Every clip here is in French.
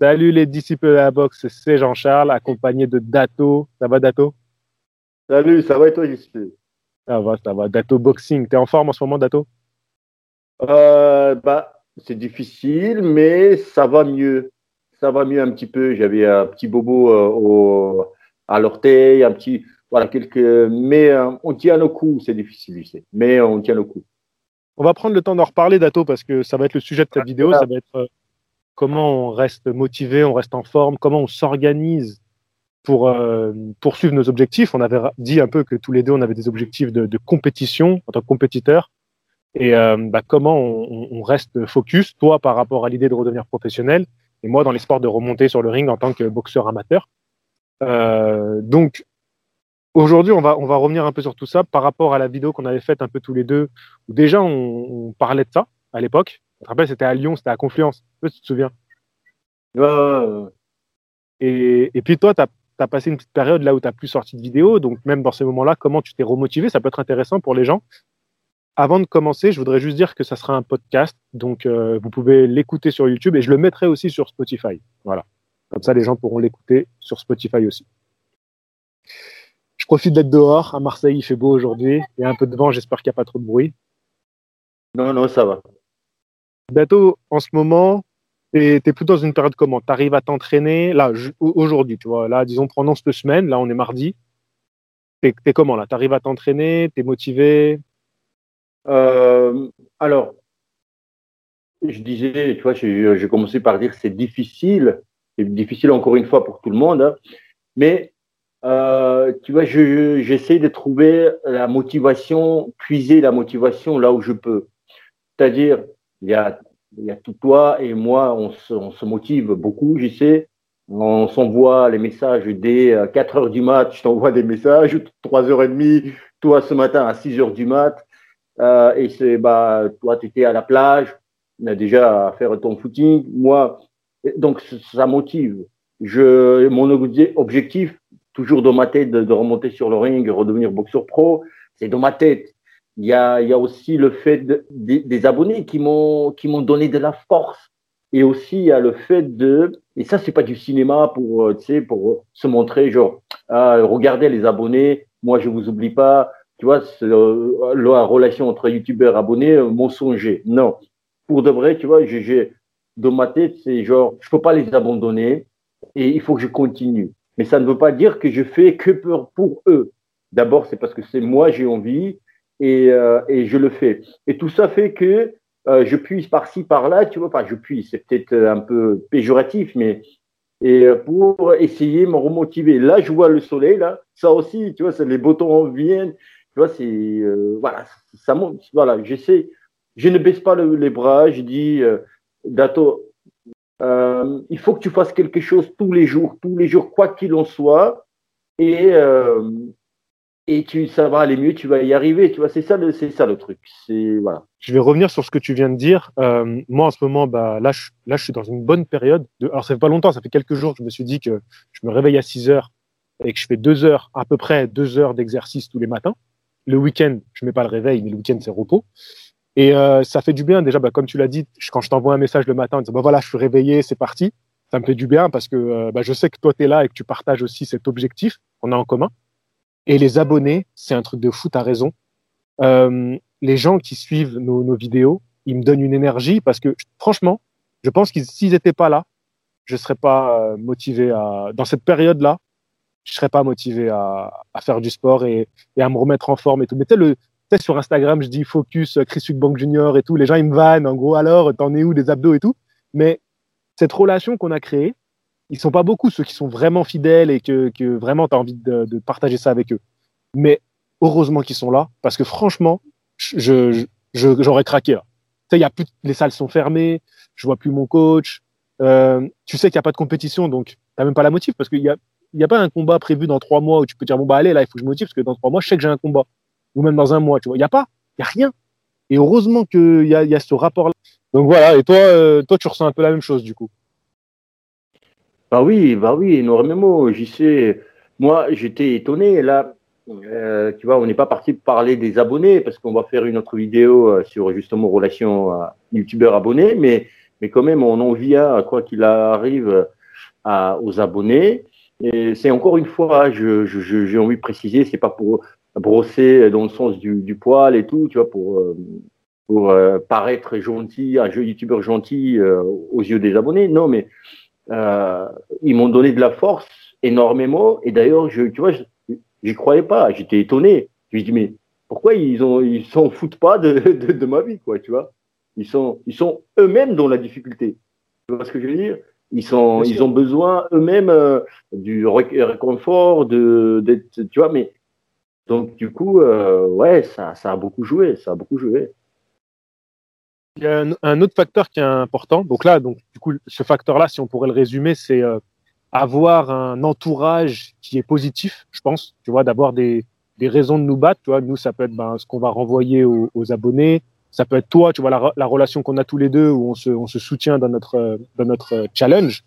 Salut les disciples de la boxe, c'est Jean-Charles, accompagné de Dato. Ça va, Dato? Salut, ça va et toi, JC Ça va, ça va. Dato Boxing, t'es en forme en ce moment, Dato? Euh, bah, C'est difficile, mais ça va mieux. Ça va mieux un petit peu. J'avais un petit bobo euh, au, à l'orteil, un petit. Voilà, quelques. Mais euh, on tient le coup, c'est difficile, je sais. Mais on tient le coup. On va prendre le temps d'en reparler, Dato, parce que ça va être le sujet de cette vidéo. Ça va être comment on reste motivé, on reste en forme, comment on s'organise pour euh, poursuivre nos objectifs. On avait dit un peu que tous les deux, on avait des objectifs de, compétition en tant que compétiteur. Et euh, bah, comment on, reste focus, toi par rapport à l'idée de redevenir professionnel, et moi dans l'espoir de remonter sur le ring en tant que boxeur amateur. donc, Aujourd'hui, on va, on va revenir un peu sur tout ça par rapport à la vidéo qu'on avait faite un peu tous les deux, où déjà on, parlait de ça à l'époque. Je te rappelle, c'était à Lyon, c'était à Confluence. Tu te souviens et, et, puis toi, tu as, passé une petite période là où tu n'as plus sorti de vidéo. Donc même dans ces moments-là, comment tu t'es remotivé? Ça peut être intéressant pour les gens. Avant de commencer, je voudrais juste dire que ça sera un podcast. Donc euh, vous pouvez l'écouter sur YouTube et je le mettrai aussi sur Spotify. Voilà. Comme ça, les gens pourront l'écouter sur Spotify aussi profite d'être dehors. À Marseille, il fait beau aujourd'hui. Il y a un peu de vent, j'espère qu'il n'y a pas trop de bruit. Non, non, ça va. Dato, en ce moment, tu es, plutôt dans une période comment? Tu arrives à t'entraîner là, aujourd'hui, tu vois, là, disons, pendant cette semaine, là, on est mardi. Tu es, comment là? Tu arrives à t'entraîner Tu es motivé? Euh, Alors, je disais, tu vois, j'ai commencé par dire c'est difficile. C'est difficile encore une fois pour tout le monde. Hein. mais euh, tu vois, j'essaie de trouver la motivation, puiser la motivation là où je peux. C'est-à-dire, il y a, il y a tout toi et moi, on se, on se motive beaucoup, je sais. On s'envoie les messages dès 4 euh, heures du mat, je t'envoie des messages, 3 heures et demie, toi ce matin à 6 heures du mat. Euh, et c'est, bah, toi, tu étais à la plage, on a déjà à faire ton footing. Moi, donc ça motive. Je, mon objectif, toujours dans ma tête de, remonter sur le ring, redevenir boxeur pro. C'est dans ma tête. Il y a, y a aussi le fait des abonnés qui m'ont qui m'ont donné de la force. Et aussi, il y a le fait de, et ça, c'est pas du cinéma pour, euh, tu sais, pour se montrer, genre, ah, regardez les abonnés, moi, je vous oublie pas. Tu vois, euh, la relation entre youtubeurs et abonnés, euh. Non. Pour de vrai, tu vois, j'ai, dans ma tête, c'est genre, je peux pas les abandonner et il faut que je continue. Mais ça ne veut pas dire que je fais que pour, pour eux. D'abord, c'est parce que c'est moi, j'ai envie et, euh, et, je le fais. Et tout ça fait que euh, je puise par-ci, par-là, tu vois, pas je puise, c'est peut-être un peu péjoratif, mais et euh, pour essayer de me remotiver. Là, je vois le soleil, là, ça aussi, tu vois, les boutons viennent, tu vois, c'est, euh, voilà, ça monte, voilà, j'essaie, je ne baisse pas les bras, je dis, euh, Dato, euh, il faut que tu fasses quelque chose tous les jours, tous les jours, quoi qu'il en soit, et, euh, et tu, ça va aller mieux, tu vas y arriver. Tu vois, c'est ça, le, c'est ça le truc. Je vais revenir sur ce que tu viens de dire. Euh, moi, en ce moment, bah, là, je, suis dans une bonne période. De, alors, ça fait pas longtemps, ça fait quelques jours que je me suis dit que je me réveille à 6 heures et que je fais deux heures, à peu près deux heures d'exercice tous les matins. Le week-end, je mets pas le réveil, mais le week-end, c'est repos. Et euh, ça fait du bien déjà, bah, comme tu l'as dit, quand je t'envoie un message le matin disant bah, voilà, je suis réveillé, c'est parti, ça me fait du bien parce que euh, bah, je sais que toi, tu es là et que tu partages aussi cet objectif qu'on a en commun. Et les abonnés, c'est un truc de fou, tu as raison. Euh, les gens qui suivent nos, vidéos, ils me donnent une énergie parce que franchement, je pense qu'ils s'ils n'étaient pas là, je ne serais pas euh, motivé à. Dans cette période-là, je serais pas motivé à, faire du sport et, à me remettre en forme et tout. Mais tu sais, sur Instagram, je dis focus euh, Chris Bank Jr. et tout. Les gens, ils me vannent, en gros, alors, t'en es où des abdos et tout? Mais cette relation qu'on a créée, ils sont pas beaucoup, ceux qui sont vraiment fidèles et que, que vraiment tu as envie de, de, partager ça avec eux. Mais heureusement qu'ils sont là, parce que franchement, je, j'aurais craqué là. Tu sais, y a plus, les salles sont fermées, je vois plus mon coach. Euh, tu sais qu'il n'y a pas de compétition, donc tu même pas la motive, parce qu'il n'y a, y a pas un combat prévu dans trois mois où tu peux dire, bon, bah allez, là, il faut que je motive, parce que dans trois mois, je sais que j'ai un combat ou même dans un mois, tu vois. Il n'y a pas, il n'y a rien. Et heureusement qu'il y a, y a ce rapport-là. Donc voilà, et toi, euh, toi, tu ressens un peu la même chose du coup. Bah oui, bah oui, énormément. J'y sais. Moi, j'étais étonné. Là, euh, tu vois, on n'est pas parti parler des abonnés parce qu'on va faire une autre vidéo euh, sur justement relations youtubeurs abonnés. Mais mais quand même, on en vient, quoi qu'il arrive, à, aux abonnés. Et c'est encore une fois, j'ai je, je, envie de préciser, c'est pas pour brosser dans le sens du, du poil et tout, tu vois, pour, euh, pour euh, paraître gentil, un jeu youtubeur gentil euh, aux yeux des abonnés. Non, mais ils m'ont donné de la force énormément. Et d'ailleurs, je, tu vois, j'y croyais pas. J'étais étonné. Je me dis, mais pourquoi ils ont, ils s'en foutent pas de, de, de, ma vie, quoi, tu vois? Ils sont, ils sont eux-mêmes dans la difficulté. Tu vois ce que je veux dire? Ils, sont, ils ont besoin eux-mêmes euh, du réconfort, de, d'être, tu vois, mais donc du coup, euh, ouais, ça, ça a beaucoup joué, ça a beaucoup joué. Il y a un, autre facteur qui est important. Donc là, donc du coup, ce facteur-là, si on pourrait le résumer, c'est euh, avoir un entourage qui est positif, je pense. Tu vois, d'avoir des, des raisons de nous battre. Tu nous, ça peut être ben, ce qu'on va renvoyer aux, aux abonnés, ça peut être toi, tu vois, la, la relation qu'on a tous les deux où on se, on se soutient dans notre, dans notre challenge.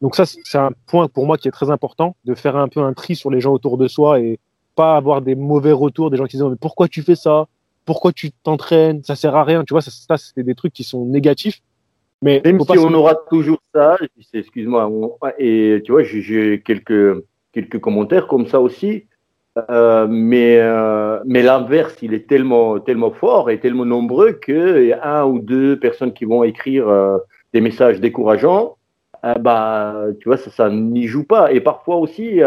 Donc ça, c'est un point pour moi qui est très important, de faire un peu un tri sur les gens autour de soi et pas avoir des mauvais retours, des gens qui disent mais pourquoi tu fais ça? Pourquoi tu t'entraînes Ça sert à rien. Tu vois, ça, ça c'est des trucs qui sont négatifs. Mais même si on aura toujours ça, excuse-moi, et tu vois, j'ai quelques quelques commentaires comme ça aussi. Euh, mais euh, mais l'inverse, il est tellement tellement fort et tellement nombreux qu'il y a un ou deux personnes qui vont écrire euh, des messages décourageants. bah, tu vois, ça, ça n'y joue pas. Et parfois aussi,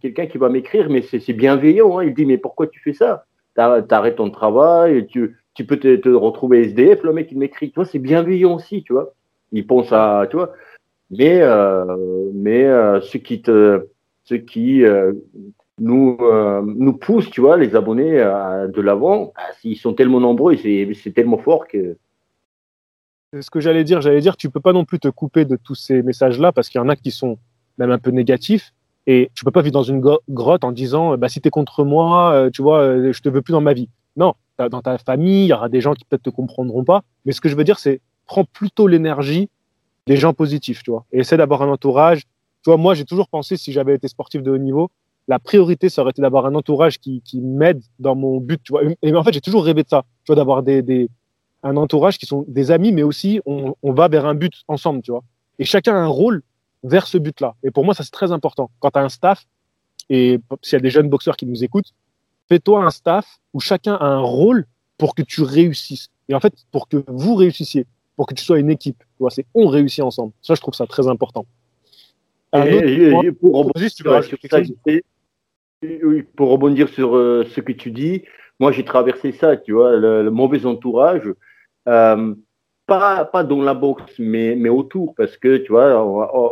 quelqu'un qui va m'écrire, mais c'est bienveillant. Hein. Il dit, mais pourquoi tu fais ça? T'arrêtes ton travail, tu, tu peux te, retrouver SDF. Le mec, il m'écrit, tu c'est bienveillant aussi, tu vois. Il pense à, tu vois. Mais, mais ce qui te, ce qui nous, euh, nous poussent, tu vois, les abonnés de l'avant. Ah, ils sont tellement nombreux et c'est tellement fort que. Ce que j'allais dire. J'allais dire, tu peux pas non plus te couper de tous ces messages-là parce qu'il y en a qui sont même un peu négatifs. Et tu peux pas vivre dans une grotte en disant, bah, si tu es contre moi, euh, tu vois, euh, je te veux plus dans ma vie. Non, dans ta famille, il y aura des gens qui peut-être te comprendront pas. Mais ce que je veux dire, c'est prends plutôt l'énergie des gens positifs, tu vois, et essaie d'avoir un entourage. Tu vois, moi, j'ai toujours pensé, si j'avais été sportif de haut niveau, la priorité, ça aurait été d'avoir un entourage qui, qui m'aide dans mon but. Tu vois. Et en fait, j'ai toujours rêvé de ça, tu vois, d'avoir des, des, un entourage qui sont des amis, mais aussi on, on va vers un but ensemble, tu vois. Et chacun a un rôle vers ce but-là. Et pour moi, ça c'est très important. Quand tu as un staff, et s'il y a des jeunes boxeurs qui nous écoutent, fais-toi un staff où chacun a un rôle pour que tu réussisses. Et en fait, pour que vous réussissiez, pour que tu sois une équipe. Tu vois, c'est on réussit ensemble. Ça, je trouve ça très important. Un et, autre pour juste, sur, ça, pour rebondir sur euh, ce que tu dis, moi j'ai traversé ça, tu vois, le, mauvais entourage, euh, pas, pas dans la boxe, mais, mais autour, parce que tu vois,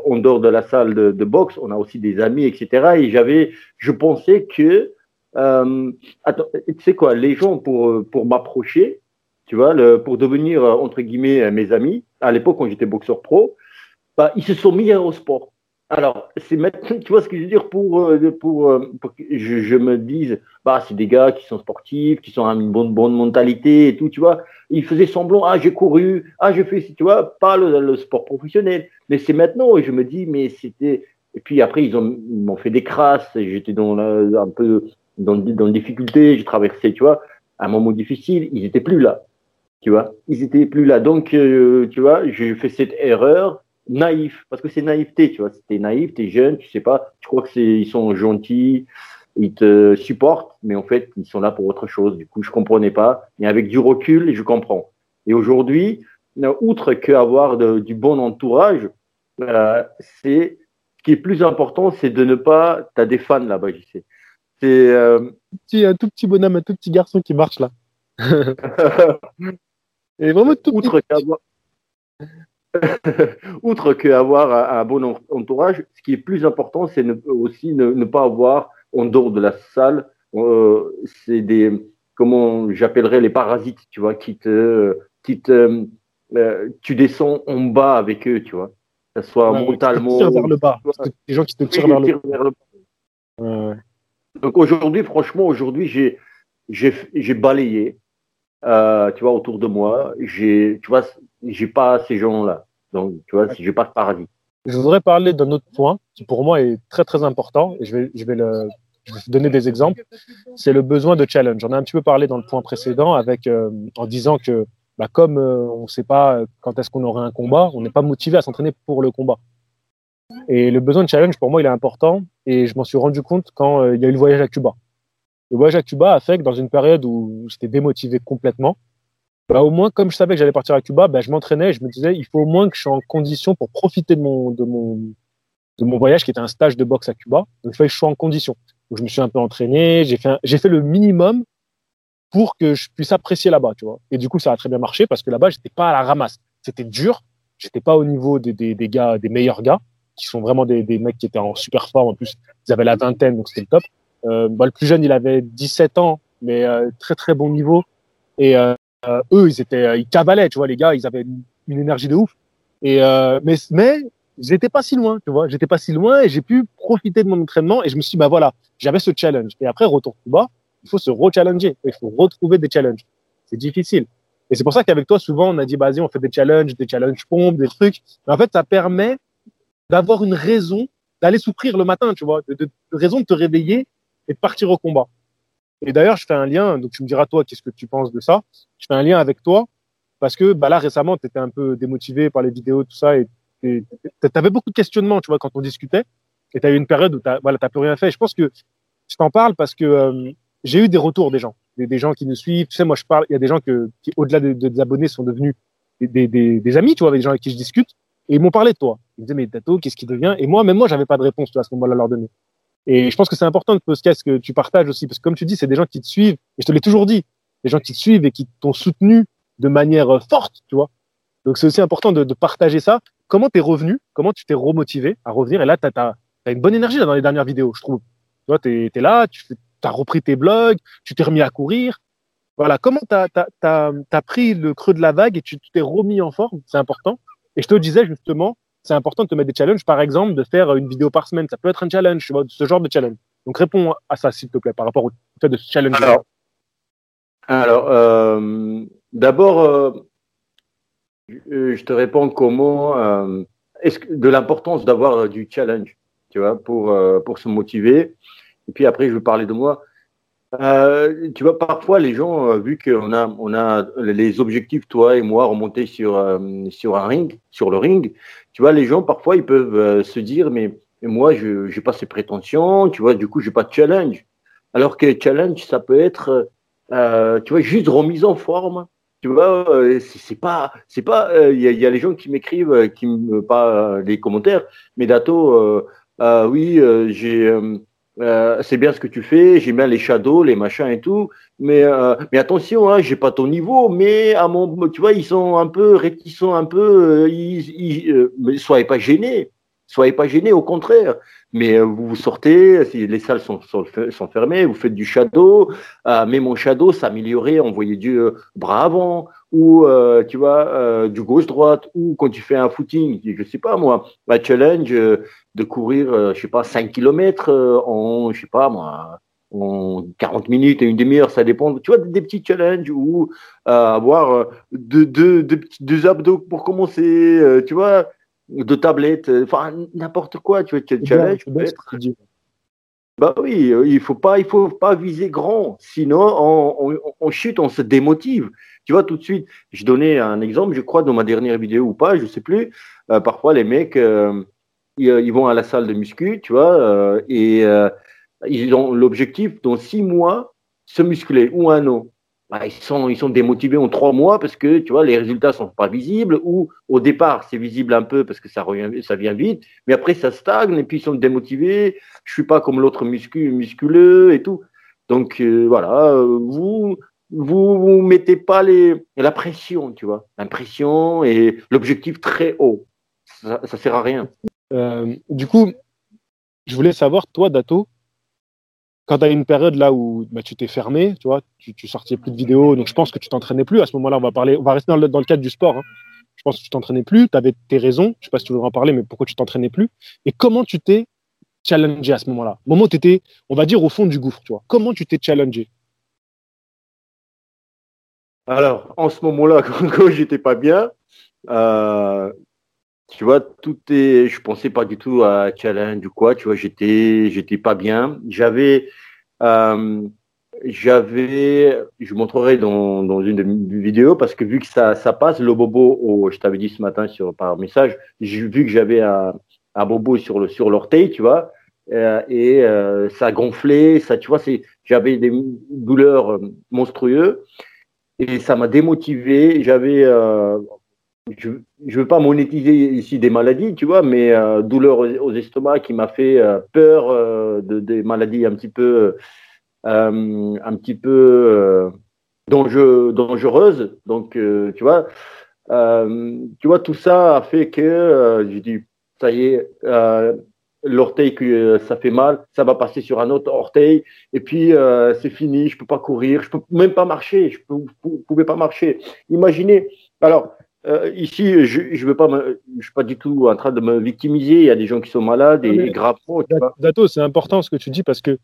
on, dort de la salle de, de, boxe, on a aussi des amis, etc. Et j'avais, je pensais que, euh, attends, tu sais quoi, les gens pour, pour m'approcher, tu vois, le, pour devenir entre guillemets mes amis, à l'époque quand j'étais boxeur pro, bah, ils se sont mis au sport. Alors, c'est maintenant, tu vois ce que je veux dire, pour, euh, pour, euh, pour que je, je, me dise, bah, c'est des gars qui sont sportifs, qui sont à une bonne, bonne mentalité et tout, tu vois. Ils faisaient semblant, ah, j'ai couru, ah, j'ai fait, tu vois, pas le, le sport professionnel. Mais c'est maintenant, je me dis, mais c'était. Et puis après, ils m'ont fait des crasses, j'étais dans un peu dans, dans difficulté, j'ai traversé, tu vois, un moment difficile, ils étaient plus là, tu vois. Ils étaient plus là. Donc, euh, tu vois, j'ai fait cette erreur naïf, parce que c'est naïveté, tu vois. T'es naïf, t'es jeune, tu sais pas, tu crois que c'est, ils sont gentils, ils te supportent, mais en fait, ils sont là pour autre chose. Du coup, je comprenais pas. Mais avec du recul, je comprends. Et aujourd'hui, euh, outre qu'avoir du bon entourage, euh, c'est ce qui est plus important, c'est de ne pas. T'as des fans là-bas, je sais. C'est euh... un tout petit bonhomme, un tout petit garçon qui marche là. Et vraiment tout outre qu'avoir outre qu'avoir un, un, bon entourage, ce qui est plus important, c'est aussi ne, pas avoir en dehors de la salle, euh, c'est des, comment j'appellerais les parasites, tu vois, qui te, qui te, euh, tu descends en bas avec eux, tu vois, que ce soit ouais, mentalement. Qui vers le bas. Des gens qui te tirent vers, le... vers, le bas. Ouais. Donc aujourd'hui, franchement, aujourd'hui, j'ai, j'ai, j'ai balayé. Euh, tu vois, autour de moi, j'ai, tu vois, j'ai pas ces gens-là. Donc, tu vois, j'ai pas de paradis. Je voudrais parler d'un autre point qui pour moi est très très important et je vais, je vais, le, je vais donner des exemples. C'est le besoin de challenge. J'en ai un petit peu parlé dans le point précédent avec, euh, en disant que bah, comme on ne sait pas quand est-ce qu'on aura un combat, on n'est pas motivé à s'entraîner pour le combat. Et le besoin de challenge, pour moi, il est important. Et je m'en suis rendu compte quand il y a eu le voyage à Cuba. Le voyage à Cuba a fait que dans une période où j'étais démotivé complètement, bah, au moins, comme je savais que j'allais partir à Cuba, bah, je m'entraînais je me disais, il faut au moins que je sois en condition pour profiter de mon, de mon, de mon voyage qui était un stage de boxe à Cuba. Donc, il fallait que je sois en condition. Donc, je me suis un peu entraîné, j'ai fait, j'ai fait le minimum pour que je puisse apprécier là-bas, tu vois. Et du coup, ça a très bien marché parce que là-bas, j'étais pas à la ramasse. C'était dur. J'étais pas au niveau des, des, des, gars, des meilleurs gars, qui sont vraiment des, des mecs qui étaient en super forme. En plus, ils avaient la vingtaine, donc c'était le top. Euh, bah, le plus jeune, il avait 17 ans, mais euh, très très bon niveau. Et euh, eux, ils étaient, ils cavalaient, tu vois, les gars, ils avaient une, énergie de ouf. Et mais mais j'étais pas si loin, tu vois, j'étais pas si loin et j'ai pu profiter de mon entraînement et je me suis dit, bah voilà, j'avais ce challenge. Et après, retour tout bas, il faut se re-challenger, il faut retrouver des challenges. C'est difficile. Et c'est pour ça qu'avec toi, souvent, on a dit, vas-y, on fait des challenges, des challenges pompes, des trucs. Mais en fait, ça permet d'avoir une raison d'aller souffrir le matin, tu vois, de, de raison de te réveiller et de partir au combat. Et d'ailleurs, je fais un lien, donc tu me diras toi, qu'est-ce que tu penses de ça Je fais un lien avec toi parce que bah là récemment, tu étais un peu démotivé par les vidéos, tout ça, et tu avais beaucoup de questionnements, tu vois, quand on discutait. Et tu as eu une période où tu voilà, plus rien fait. Je pense que je t'en parle parce que euh, j'ai eu des retours des gens, des, gens qui nous suivent. Tu sais, moi, je parle, il y a des gens que, qui, au-delà de, de, des abonnés, sont devenus des, des, des, amis, tu vois, avec des gens avec qui je discute. Et ils m'ont parlé de toi. Ils me disaient, mais Tato, qu'est-ce qui devient? Et moi, même moi, j'avais pas de réponse tu vois, à ce moment-là à leur donner. Et je pense que c'est important de podcast que tu partages aussi, parce que comme tu dis, c'est des gens qui te suivent, et je te l'ai toujours dit, des gens qui te suivent et qui t'ont soutenu de manière euh, forte, tu vois. Donc c'est aussi important de, partager ça. Comment t'es revenu? Comment tu t'es remotivé à revenir? Et là, tu as, as, une bonne énergie là, dans les dernières vidéos, je trouve. Tu vois, tu es, là, tu as repris tes blogs, tu t'es remis à courir. Voilà, comment tu as, as, as, pris le creux de la vague et tu t'es remis en forme? C'est important. Et je te disais justement, c'est important de te mettre des challenges, par exemple, de faire une vidéo par semaine. Ça peut être un challenge, ce genre de challenge. Donc réponds à ça, s'il te plaît, par rapport au fait de challenge. Alors, euh, d'abord, euh, je te réponds comment euh, est-ce que de l'importance d'avoir du challenge, tu vois, pour euh, pour se motiver. Et puis après, je vais parler de moi. Euh, tu vois, parfois les gens, euh, vu qu'on a, on a les objectifs, toi et moi, remontés sur, euh, sur un ring, sur le ring, tu vois, les gens, parfois, ils peuvent se dire, mais, moi, je n'ai pas ces prétentions, tu vois, du coup, je n'ai pas de challenge. Alors que challenge, ça peut être, tu vois, juste remise en forme. Tu vois, c'est pas, c'est pas, il y, y, a les gens qui m'écrivent, qui me, pas les commentaires, mais Dato, oui, j'ai, euh, c'est bien ce que tu fais, j'aime bien les shadows, les machins et tout, mais, euh, mais attention, hein, j'ai pas ton niveau, mais à mon, tu vois, ils sont un peu réticents, un peu, euh, ils, euh, soyez pas gênés, soyez pas gênés, au contraire. Mais euh, vous sortez, les salles sont, sont, sont fermées, vous faites du shadow, mais mon shadow s'améliorer, envoyer du bras avant, ou tu vois, du gauche-droite, ou quand tu fais un footing, je sais pas moi, un challenge de courir, euh, je sais pas, 5 km euh, en, je sais pas moi, en 40 minutes et une demi-heure, ça dépend. Tu vois, des, petits challenges ou euh, avoir deux, deux, deux, deux, abdos pour commencer, euh, tu vois, deux tablettes, enfin n'importe quoi, tu vois, challenge. Bien, être... Bah oui, il faut pas, il faut pas viser grand, sinon on, on, on, chute, on se démotive. Tu vois, tout de suite, je donnais un exemple, je crois, dans ma dernière vidéo ou pas, je sais plus. Euh, parfois, les mecs, euh, ils vont à la salle de muscu, tu vois, euh, et euh, ils ont l'objectif dans six mois se muscler ou un an. Bah, ils sont ils sont démotivés en trois mois parce que tu vois les résultats sont pas visibles ou au départ c'est visible un peu parce que ça revient ça vient vite, mais après ça stagne et puis ils sont démotivés. Je suis pas comme l'autre muscu musculeux et tout. Donc euh, voilà, vous vous vous mettez pas les la pression, tu vois, l'impression et l'objectif très haut. Ça, ça sert à rien. Euh, du coup, je voulais savoir, toi, Dato, quand tu as une période là où bah, tu t'es fermé, tu vois, tu, tu sortais plus de vidéos, donc je pense que tu t'entraînais plus. À ce moment-là, on va parler, on va rester dans le, dans le cadre du sport. Hein. Je pense que tu t'entraînais plus, tu avais tes raisons, je sais pas si tu voudrais en parler, mais pourquoi tu t'entraînais plus Et comment tu t'es challengé à ce moment-là? Moment où tu étais, on va dire, au fond du gouffre, tu vois. Comment tu t'es challengé? Alors, en ce moment-là, quand, quand j'étais pas bien, euh, tu vois, tout est. Je pensais pas du tout à challenge ou quoi. Tu vois, j'étais, j'étais pas bien. J'avais, euh, j'avais, je montrerai dans, dans une vidéo parce que vu que ça, ça passe, le bobo, je t'avais dit ce matin sur, par message, vu que j'avais un, bobo sur le sur l'orteil, tu vois, euh, et euh, ça gonflait, ça, tu vois, c'est, j'avais des douleurs monstrueuses et ça m'a démotivé. J'avais, euh, je ne veux pas monétiser ici des maladies, tu vois, mais euh, douleur aux, aux, estomacs qui m'a fait euh, peur euh, de des maladies un petit peu, euh, un petit peu dangereuses. Donc, tu vois, tu vois, tout ça a fait que j'ai dit, ça y est, l'orteil que ça fait mal, ça va passer sur un autre orteil, et puis c'est fini, je peux pas courir, je peux même pas marcher, je peux, pouvais pas marcher. Imaginez, alors euh, ici, je ne je suis pas du tout en train de me victimiser. Il y a des gens qui sont malades et, gravement. Dato, c'est important ce que tu dis parce que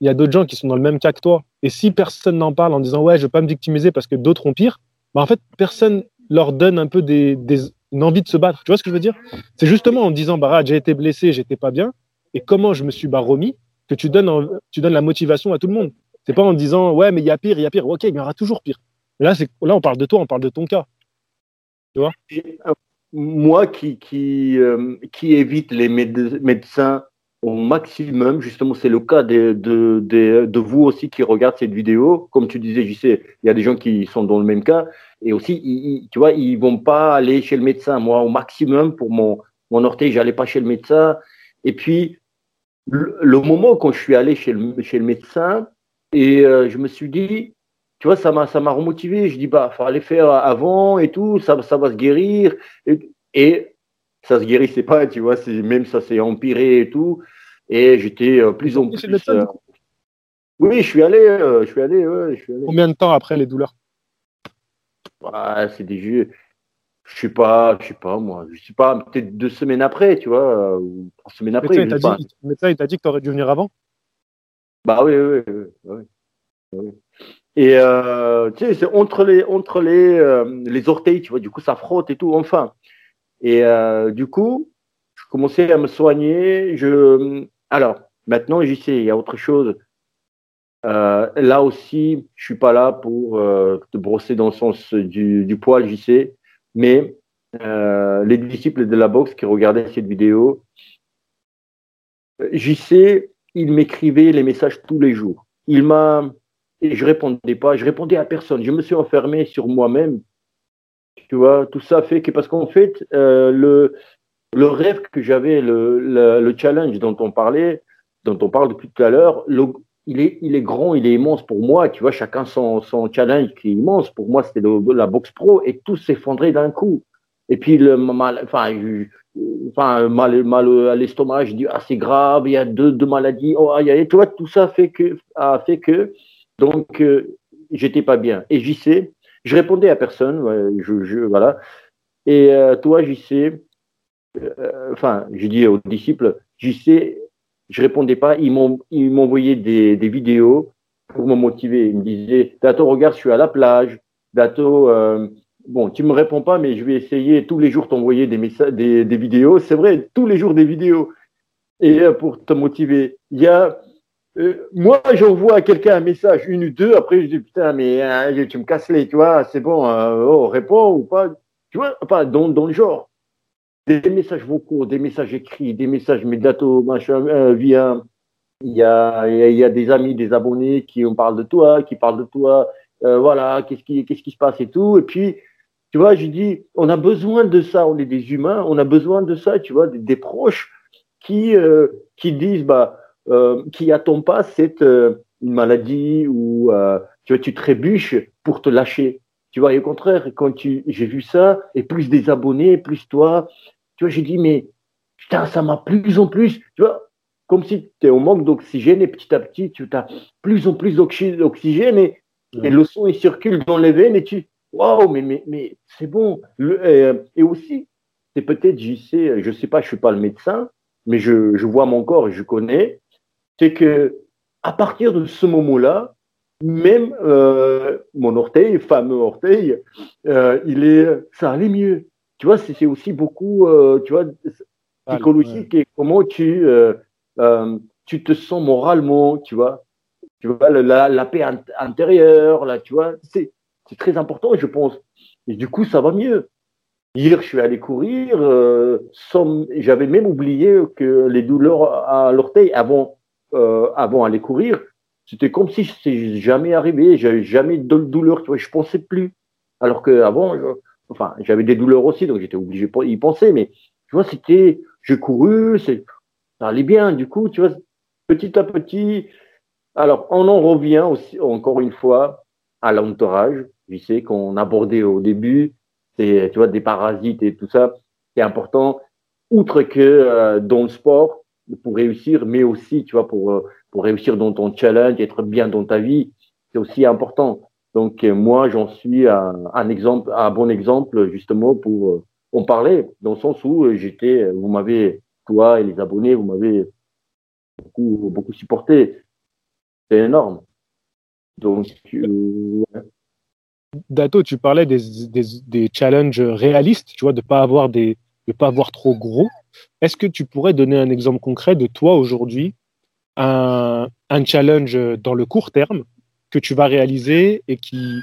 il y a d'autres gens qui sont dans le même cas que toi. Et si personne n'en parle en disant ouais, je veux pas me victimiser parce que d'autres ont pire, bah en fait personne leur donne un peu des, des, une envie de se battre. Tu vois ce que je veux dire? C'est justement en disant bah j'ai été blessé, j'étais pas bien, et comment je me suis bah, remis? Que tu donnes, en, tu donnes la motivation à tout le monde. C'est pas en disant ouais mais il y a pire, il y a pire. Ok, il y aura toujours pire. Là on parle de toi, on parle de ton cas. Euh, Moi euh, qui évite les médecins au maximum, justement, c'est le cas de, vous aussi qui regardez cette vidéo. Comme tu disais, il y a des gens qui sont dans le même cas. Et aussi, tu vois, ils vont pas aller chez le médecin. Moi, au maximum, pour mon, mon orteil, j'allais pas chez le médecin. Et puis, le, moment quand je suis allé chez le, chez le médecin, et euh, je me suis dit, tu vois, ça m'a, ça m'a remotivé. Je dis, bah, fallait faire avant et tout, ça, ça va se guérir. Et, et ça se guérissait pas, tu vois, c'est, même ça s'est empiré et tout. Et j'étais euh, plus en plus. Euh... Oui, je suis allé, euh, je suis allé, ouais, je suis allé. Combien de temps après les douleurs? Ouais, C'est des jeux. Je sais pas, je sais pas, moi. Je sais pas, peut-être deux semaines après, tu vois, ou trois semaines après. Le médecin, il t'a dit, il que tu aurais dû venir avant? Bah oui, oui, oui. oui, oui. Et euh, tu sais, c'est entre les entre les euh, les orteils, tu vois. Du coup, ça frotte et tout. Enfin. Et euh, du coup, je commençais à me soigner. Je alors maintenant, j'y sais, il y a autre chose. Là aussi, je suis pas là pour te brosser dans le sens du, du poil, j'y sais. Mais les disciples de la boxe qui regardaient cette vidéo, j'y sais, il m'écrivait les messages tous les jours. Il m'a et je répondais pas, je répondais à personne. Je me suis enfermé sur moi-même. Tu vois, tout ça fait que parce qu'en fait, euh, le, le rêve que j'avais, le, le, le, challenge dont on parlait, dont on parle depuis tout à l'heure, il est, il est grand, il est immense pour moi. Tu vois, chacun son, son challenge qui est immense. Pour moi, c'était la boxe pro et tout s'effondrait d'un coup. Et puis le mal, enfin, enfin mal, mal à l'estomac, je dis ah c'est grave, il y a deux, deux maladies. Oh, aïe, aïe. Tu vois, tout ça fait que a fait que donc, euh, j'étais pas bien. Et j'y sais, je répondais à personne, je, je, voilà. Et euh, toi, j'y sais, euh, enfin, je dis aux disciples, j'y sais, je répondais pas. Ils m'ont, ils m'envoyaient des, des vidéos pour me motiver. Ils me disaient, Dato, regarde, je suis à la plage. Dato, euh, bon, tu me réponds pas, mais je vais essayer tous les jours t'envoyer des messages, des, des vidéos. C'est vrai, tous les jours des vidéos. Et euh, pour te motiver, il y a euh, moi, j'envoie à quelqu'un un message, une ou deux, après je dis putain, mais hein, tu me casses les, tu vois, c'est bon, euh, oh, réponds ou pas, tu vois, pas dans, dans le genre. Des messages vocaux, des messages écrits, des messages médato, machin, euh, via. Il y, a, il y a des amis, des abonnés qui on parle de toi, qui parlent de toi, euh, voilà, qu'est-ce qui, qu'est-ce qui se passe et tout. Et puis, tu vois, je dis, on a besoin de ça, on est des humains, on a besoin de ça, tu vois, des, des proches qui, euh, qui disent, bah, euh, qui attend pas cette euh, une maladie ou euh, tu vois tu trébuches pour te lâcher. Tu vois, et au contraire, quand tu j'ai vu ça et plus des abonnés, plus toi, tu vois, j'ai dit mais putain, ça m'a plus en plus, tu vois, comme si tu es au manque d'oxygène et petit à petit tu as plus en plus d'oxygène et, mmh. et, le son il circule dans les veines et tu waouh mais mais mais c'est bon. Le, et, et, aussi c'est peut-être j'y sais, je sais pas, je suis pas le médecin, mais je, je vois mon corps et je connais c'est que à partir de ce moment-là, même euh, mon orteil, fameux orteil, euh, il est, ça allait mieux. Tu vois, c'est aussi beaucoup, euh, tu vois, psychologique et comment tu, tu te sens moralement, tu vois. Tu vois, la, la paix intérieure, là, tu vois, c'est très important, je pense. Et du coup, ça va mieux. Hier, je suis allé courir, j'avais même oublié que les douleurs à l'orteil avant, euh, avant aller courir, c'était comme si c'était jamais arrivé, j'avais jamais de douleur, tu vois, je pensais plus. Alors qu'avant, enfin, j'avais des douleurs aussi, donc j'étais obligé d'y penser, mais tu vois, c'était, j'ai couru, ça allait bien, du coup, tu vois, petit à petit. Alors, on en revient aussi, encore une fois, à l'entourage, je sais qu'on abordait au début, c'est, tu vois, des parasites et tout ça, c'est important, outre que euh, dans le sport, pour réussir, mais aussi, tu vois, pour, euh, pour réussir dans ton challenge, être bien dans ta vie, c'est aussi important. Donc, euh, moi, j'en suis un, exemple, un bon exemple, justement, pour en parler, dans le sens où j'étais, vous m'avez, toi et les abonnés, vous m'avez beaucoup, beaucoup supporté. C'est énorme. Donc, Dato, tu parlais des, des, challenges réalistes, tu vois, de pas avoir des, de pas avoir trop gros. Est-ce que tu pourrais donner un exemple concret de toi aujourd'hui, un, un, challenge dans le court terme que tu vas réaliser et qui,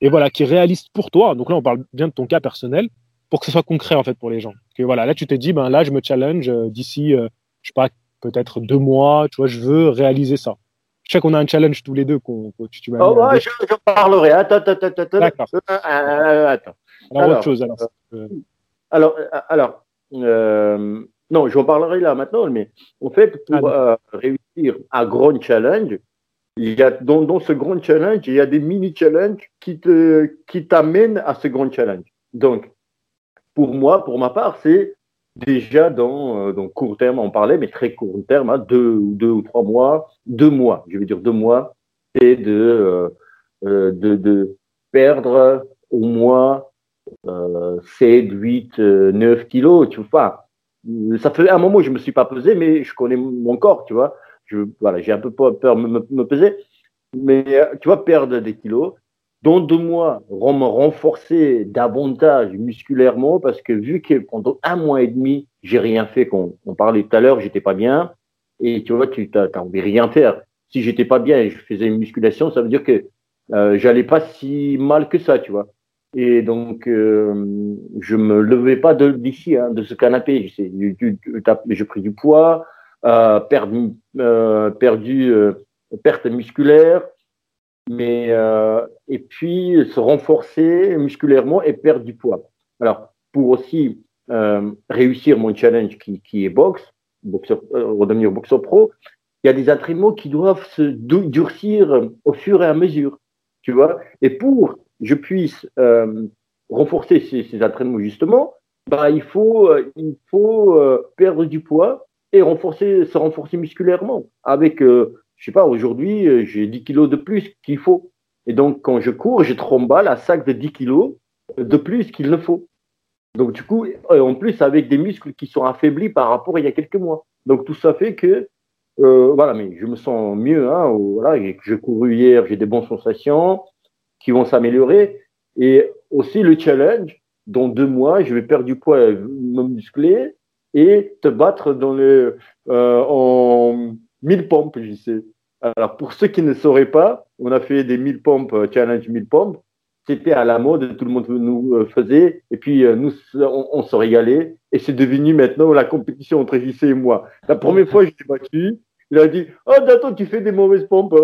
et voilà, qui est réaliste pour toi? Donc là, on parle bien de ton cas personnel pour que ce soit concret en fait pour les gens. Que voilà, là, tu te dis, ben là, je me challenge euh, d'ici, euh, je sais pas, peut-être deux mois, tu vois, je veux réaliser ça. Je sais qu'on a un challenge tous les deux. qu'on tu, oh, ouais, je, je, parlerai. Attends, attends, attends. D'accord. Euh, euh, attends. Alors, alors, autre chose. Alors, euh, alors, alors non, j'en parlerai là maintenant, mais en fait, pour ah, réussir un grand challenge, il y a, dans, dans, ce grand challenge, il y a des mini-challenges qui, te, qui t'amènent à ce grand challenge. Donc, pour moi, pour ma part, c'est déjà dans, euh, court terme, on parlait, mais très court terme, hein, deux, deux ou trois mois, deux mois, je veux dire deux mois, c'est de, euh, euh, de, de, perdre au moins euh, 7, 8, 9 kilos, tu vois. Ça fait un moment que je me suis pas pesé, mais je connais mon corps, tu vois. Je, voilà, j'ai un peu peur de me, peser. Mais tu vois, perdre des kilos, dans deux mois, me renforcer davantage musculairement parce que vu que pendant un mois et demi, j'ai rien fait, qu'on on parlait tout à l'heure, j'étais pas bien, et tu vois, tu t'as envie de rien faire. Si j'étais pas bien et je faisais une musculation, ça veut dire que euh, j'allais pas si mal que ça, tu vois. Et donc, euh, je me levais pas d'ici, hein, de ce canapé. J'ai pris du poids, euh, perdu, euh, perdu euh, perte musculaire, mais euh, et puis se renforcer musculairement et perdre du poids. Alors, pour aussi euh, réussir mon challenge qui, qui est boxe, redevenir boxeur pro, il y a des entraînements qui doivent se durcir au fur et à mesure, tu vois. Et pour je puisse euh, renforcer ces, entraînements justement, bah, il faut, euh, il faut euh, perdre du poids et renforcer, se renforcer musculairement avec je sais pas, aujourd'hui, j'ai 10 kilos de plus qu'il faut. Et donc, quand je cours, j'ai tromba la sac de 10 kilos de plus qu'il ne faut. Donc, du coup, en plus, avec des muscles qui sont affaiblis par rapport à il y a quelques mois. Donc, tout ça fait que, voilà, mais je me sens mieux. Hein, voilà, j'ai couru hier, j'ai des bonnes sensations qui vont s'améliorer. Et aussi le challenge, dans deux mois, je vais perdre du poids, me muscler et te battre dans le, euh, en 1000 pompes, je sais. Alors, pour ceux qui ne sauraient pas, on a fait des 1000 pompes, euh, challenge 1000 pompes. C'était à la mode, tout le monde nous euh, faisait. Et puis, nous, on, se régalait. Et c'est devenu maintenant la compétition entre JC et moi. La première fois, j'étais battu. Il a dit Oh, Dato, tu fais des mauvaises pompes.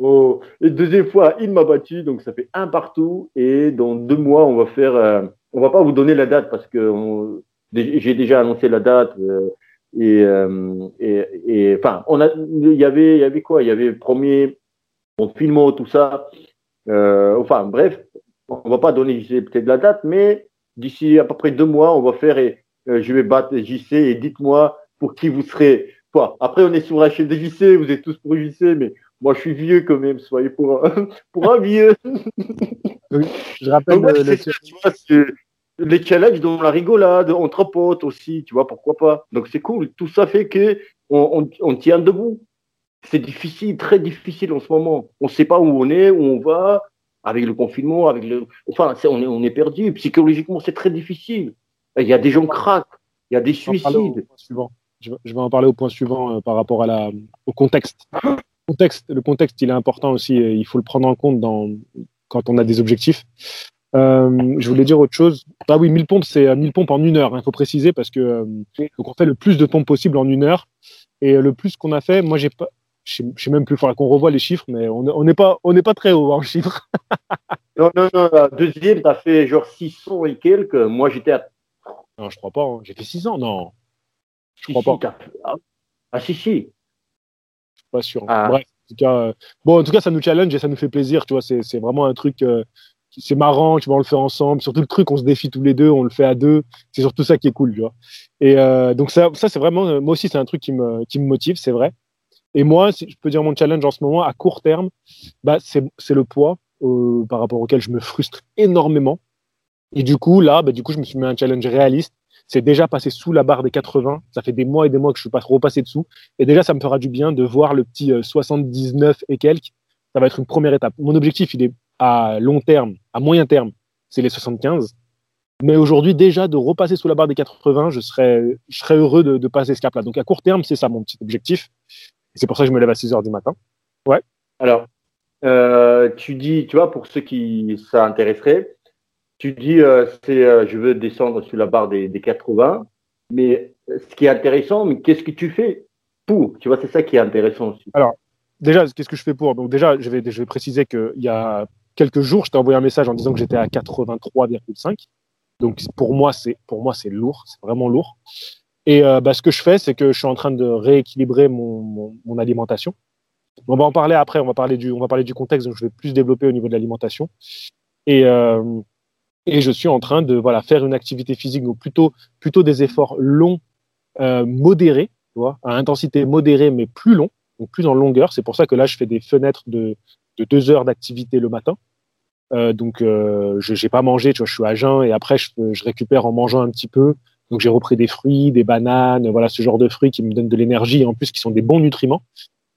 Oh. Et deuxième fois, il m'a battu. Donc, ça fait un partout. Et dans deux mois, on va faire. on va pas vous donner la date parce que j'ai déjà annoncé la date. Euh, et, et, enfin, il y avait, y avait quoi? Il y avait premier, on filme tout ça. Euh, enfin, bref, on va pas donner peut-être la date, mais d'ici à peu près deux mois, on va faire et euh, je vais battre JC et dites-moi pour qui vous serez. Quoi? Après, on est sur la chaîne de JC, vous êtes tous pour JC, mais moi, je suis vieux quand même, soyez pour un, pour un vieux. je rappelle le, les challenges dans la rigolade, entre potes aussi, tu vois, pourquoi pas. Donc c'est cool. Tout ça fait que on, on, tient debout. C'est difficile, très difficile en ce moment. On ne sait pas où on est, où on va, avec le confinement, avec le. Enfin, on est, on est perdu. Psychologiquement, c'est très difficile. Il y a des gens craquent, il y a des suicides. Je vais en parler au point suivant euh, par rapport à la, au contexte. contexte, le contexte, il est important aussi. Il faut le prendre en compte dans, quand on a des objectifs. Euh, je voulais dire autre chose. Ah oui, 1000 pompes, c'est 1000 pompes en une heure. Il hein, faut préciser parce que euh, on fait le plus de pompes possible en une heure. Et le plus qu'on a fait, moi, j'ai pas, je sais même plus, il faudra qu'on revoie les chiffres, mais on n'est pas, on pas très haut en chiffres. non, non, non. deuxième, tu as fait genre 600 et quelques. Moi, j'étais à. Non, je crois pas. Hein. J'ai fait 600, non. Je crois pas. Ah, ah, si, si. Pas sûr. Ah. Bref, en tout cas, euh, bon, en tout cas, ça nous challenge et ça nous fait plaisir. Tu vois, c'est vraiment un truc. Euh, c'est marrant, tu vois, on le fait ensemble. Surtout le truc, on se défie tous les deux, on le fait à deux. C'est surtout ça qui est cool, tu vois. Et euh, donc ça, ça c'est vraiment, moi aussi, c'est un truc qui me, qui me motive, c'est vrai. Et moi, si je peux dire mon challenge en ce moment, à court terme, bah, c'est le poids par rapport auquel je me frustre énormément. Et du coup, là, bah, du coup, je me suis mis un challenge réaliste. C'est déjà passé sous la barre des 80. Ça fait des mois et des mois que je suis pas repassé dessous. Et déjà, ça me fera du bien de voir le petit 79 euh, et quelques. Ça va être une première étape. Mon objectif, il est à long terme, à moyen terme, c'est les 75. Mais aujourd'hui, déjà, de repasser sous la barre des 80, je serais, je serais heureux de, passer ce cap-là. Donc, à court terme, c'est ça mon petit objectif. C'est pour ça que je me lève à 6 heures du matin. Ouais. Alors, euh, tu dis, tu vois, pour ceux qui ça intéresserait, tu dis, euh, euh, je veux descendre sur la barre des, des 80, mais ce qui est intéressant, mais qu'est-ce que tu fais pour? Tu vois, c'est ça qui est intéressant aussi. Alors, déjà, qu'est-ce que je fais pour? Donc déjà, je vais, je vais préciser qu'il y a quelques jours, je t'ai envoyé un message en disant que j'étais à 83,5. Donc pour moi, c'est pour moi c'est lourd, c'est vraiment lourd. Et euh, bah, ce que je fais, c'est que je suis en train de rééquilibrer mon, alimentation. On va en parler après, on va parler du, on va parler du contexte, donc je vais plus développer au niveau de l'alimentation. Et, euh, et je suis en train de voilà, faire une activité physique, donc plutôt, plutôt des efforts longs, euh, modérés, tu vois, à intensité modérée, mais plus long, donc plus en longueur. C'est pour ça que là, je fais des fenêtres de, de deux heures d'activité le matin. Euh, donc, euh, je n'ai pas mangé, je suis à jeun et après, je, récupère en mangeant un petit peu. Donc j'ai repris des fruits, des bananes, voilà ce genre de fruits qui me donnent de l'énergie et en plus qui sont des bons nutriments.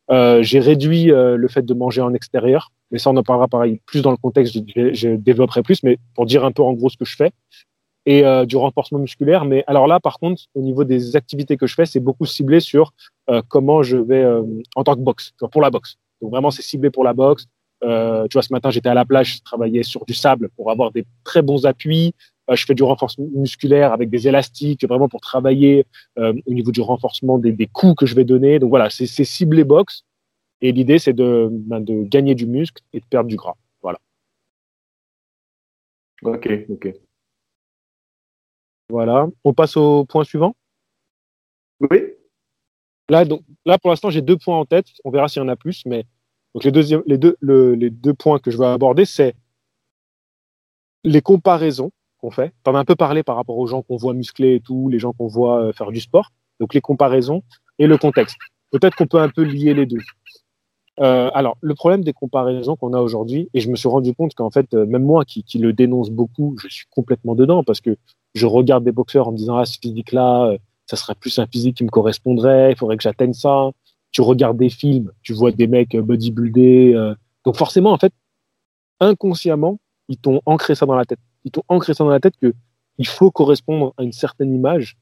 J'ai réduit le fait de manger en extérieur, mais ça on en parlera pareil plus dans le contexte, je, développerai plus, mais pour dire un peu en gros ce que je fais et euh, du renforcement musculaire. Mais alors là, par contre, au niveau des activités que je fais, c'est beaucoup ciblé sur euh, comment je vais euh, en tant que boxe, pour la boxe. Donc vraiment, c'est ciblé pour la boxe. tu vois, ce matin, j'étais à la plage, je travaillais sur du sable pour avoir des très bons appuis. Je fais du renforcement musculaire avec des élastiques, vraiment pour travailler au niveau du renforcement des, coups que je vais donner. Donc voilà, c'est ciblé boxe. Et l'idée, c'est de, ben, de gagner du muscle et de perdre du gras. Voilà. Ok, ok. Voilà. On passe au point suivant? Oui. Là, donc, là pour l'instant, j'ai deux points en tête. On verra s'il y en a plus. Mais donc, les, les, deux, le, les deux points que je vais aborder, c'est les comparaisons qu'on fait. Tu en as un peu parlé par rapport aux gens qu'on voit musclés et tout, les gens qu'on voit euh, faire du sport. Donc les comparaisons et le contexte. Peut-être qu'on peut un peu lier les deux. Euh, alors, le problème des comparaisons qu'on a aujourd'hui, et je me suis rendu compte qu'en fait, euh, même moi qui, le dénonce beaucoup, je suis complètement dedans parce que je regarde des boxeurs en me disant, ah, ce physique-là, euh, ça serait plus un physique qui me correspondrait, il faudrait que j'atteigne ça. Tu regardes des films, tu vois des mecs bodybuildés. donc forcément, en fait, inconsciemment, ils t'ont ancré ça dans la tête ils t'ont ancré ça dans la tête que il faut correspondre à une certaine image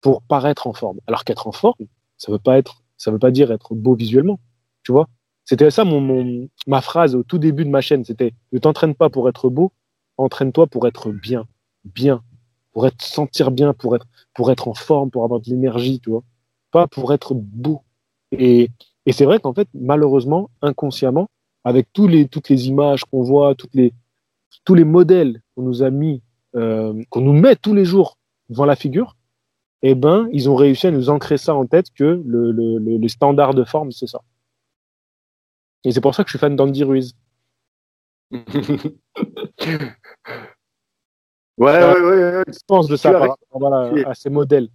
pour paraître en forme. Alors qu'être en forme, ça veut pas être, ça veut pas dire être beau visuellement, tu vois. C'était ça mon, ma phrase au tout début de ma chaîne. C'était ne t'entraîne pas pour être beau, entraîne-toi pour être bien, bien, pour être sentir bien, pour être, pour être en forme, pour avoir de l'énergie, tu vois. Pas pour être beau. Et, et c'est vrai qu'en fait, malheureusement, inconsciemment, avec tous les, toutes les images qu'on voit, toutes les, tous les modèles qu'on nous a mis, euh, qu'on nous met tous les jours devant la figure, eh ben, ils ont réussi à nous ancrer ça en tête que le, le, le, les standards de forme, c'est ça. Et c'est pour ça que je suis fan d'Andy Ruiz. ouais, ouais, ouais, Je pense de ça par rapport à ces modèles.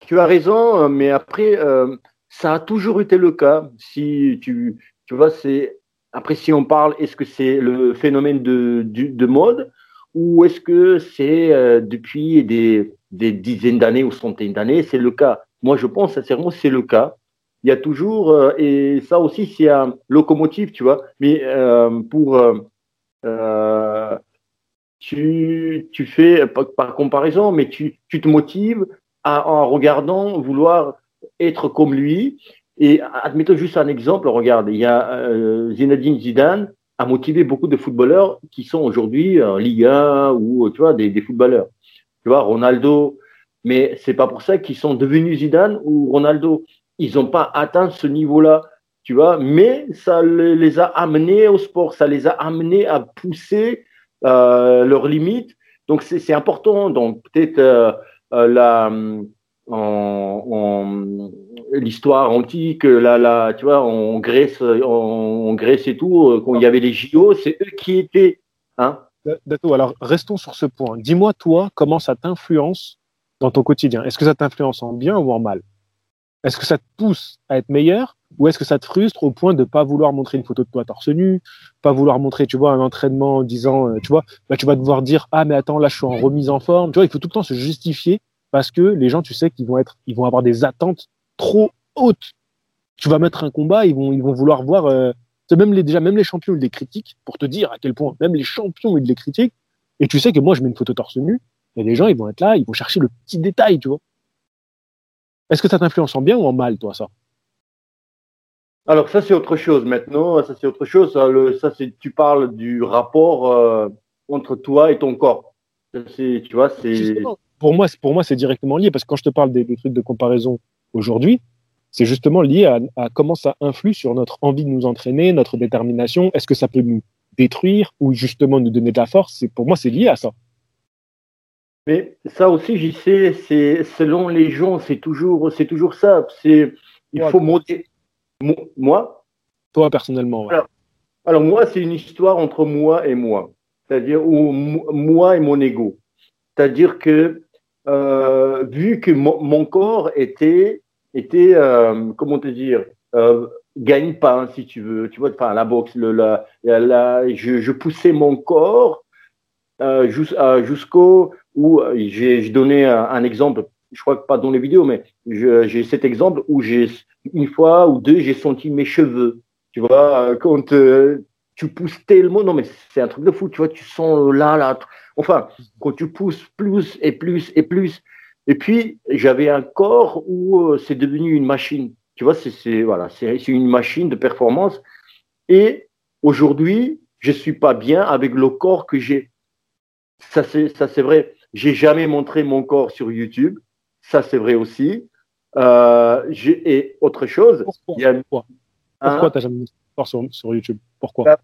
Tu as raison, mais après, euh, ça a toujours été le cas. Si tu, tu vois, c'est après, si on parle, est-ce que c'est le phénomène de, de, mode ou est-ce que c'est euh, depuis des, des, dizaines d'années ou centaines d'années C'est le cas. Moi, je pense sincèrement c'est le cas. Il y a toujours, euh, et ça aussi, c'est un locomotive, tu vois, mais euh, pour. tu, tu fais, par, par, comparaison, mais tu, tu te motives en regardant vouloir être comme lui Et admettons juste un exemple, regarde, il y a euh, Zinedine Zidane a motivé beaucoup de footballeurs qui sont aujourd'hui en Ligue 1 ou tu vois des, des footballeurs. Tu vois, Ronaldo, mais c'est pas pour ça qu'ils sont devenus Zidane ou Ronaldo. Ils n'ont pas atteint ce niveau-là, tu vois, mais ça les a amenés au sport, ça les a amenés à pousser euh, leurs limites. Donc c'est important. Donc peut-être euh, euh la en, l'histoire antique, là, là, tu vois, en Grèce, en, Grèce et tout, euh, quand il y avait les JO, c'est eux qui étaient. Hein Dato, alors restons sur ce point. Dis-moi, toi, comment ça t'influence dans ton quotidien? Est-ce que ça t'influence en bien ou en mal? Est-ce que ça te pousse à être meilleur ou est-ce que ça te frustre au point de pas vouloir montrer une photo de toi torse nu, pas vouloir montrer, tu vois, un entraînement en disant, euh, tu vois, bah, tu vas devoir dire, ah, mais attends, là, je suis en remise en forme. Tu vois, il faut tout le temps se justifier parce que les gens, tu sais, qu'ils vont être, ils vont avoir des attentes trop hautes. Tu vas mettre un combat, ils vont, ils vont vouloir voir, euh, même les, déjà, même les champions, ils les critiquent pour te dire à quel point, même les champions, ils les critiquent. Et tu sais que moi, je mets une photo torse nu, et les gens, ils vont être là, ils vont chercher le petit détail, tu vois. Est-ce que ça t'influence en bien ou en mal, toi, ça? Alors, ça, c'est autre chose maintenant. Ça, c'est autre chose. Ça, c'est, tu parles du rapport euh, entre toi et ton corps. C'est, tu vois, c'est. Pour moi, pour moi, c'est directement lié parce que quand je te parle des, trucs de comparaison aujourd'hui, c'est justement lié à, à, comment ça influe sur notre envie de nous entraîner, notre détermination. Est-ce que ça peut nous détruire ou justement nous donner de la force? Pour moi, c'est lié à ça. Mais ça aussi, j'y sais, c'est selon les gens, c'est toujours, c'est toujours ça. C'est, il faut monter. Moi? Toi, personnellement. Alors, moi, c'est une histoire entre moi et moi. C'est-à-dire, ou moi et mon ego. C'est-à-dire que, euh, vu que mon, corps était, était euh, comment te dire, euh, gagne-pain, si tu veux. Tu vois, enfin, la boxe, le, la, je, je, poussais mon corps jusqu'au où euh, j'ai donné un, exemple, je crois que pas dans les vidéos, mais j'ai cet exemple où j'ai une fois ou deux, j'ai senti mes cheveux. Tu vois, euh, quand euh, tu pousses tellement, non mais c'est un truc de fou, tu vois, tu sens là, là. Enfin, quand tu pousses plus et plus et plus. Et puis, j'avais un corps où c'est devenu une machine. Tu vois, c'est voilà, une machine de performance. Et aujourd'hui, je suis pas bien avec le corps que j'ai. Ça, c'est vrai. J'ai jamais montré mon corps sur YouTube. Ça, c'est vrai aussi. Euh, et autre chose. Pourquoi, il y a, Pourquoi, Pourquoi t'as jamais montré ton corps sur, sur YouTube? Pourquoi? Bah,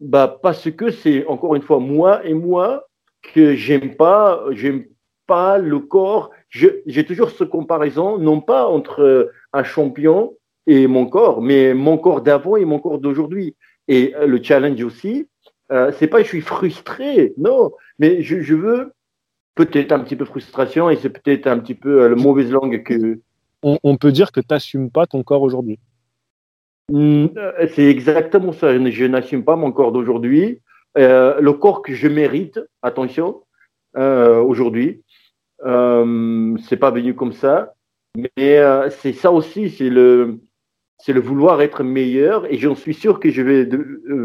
bah, Parce que c'est, encore une fois, moi et moi que j'aime pas, j'aime pas le corps. J'ai toujours cette comparaison, non pas entre un champion et mon corps, mais mon corps d'avant et mon corps d'aujourd'hui. Et euh, le challenge aussi, euh, c'est pas je suis frustré, non, mais je, je veux peut-être un petit peu frustration et c'est peut-être un petit peu euh, la mauvaise langue que. On, peut dire que tu n'assumes pas ton corps aujourd'hui. Hmm, euh, c'est exactement ça. Je n'assume pas mon corps d'aujourd'hui. Euh, le corps que je mérite, attention, euh, aujourd'hui, euh, c'est pas venu comme ça. Mais c'est ça aussi, c'est le, c'est le vouloir être meilleur. Et j'en suis sûr que je vais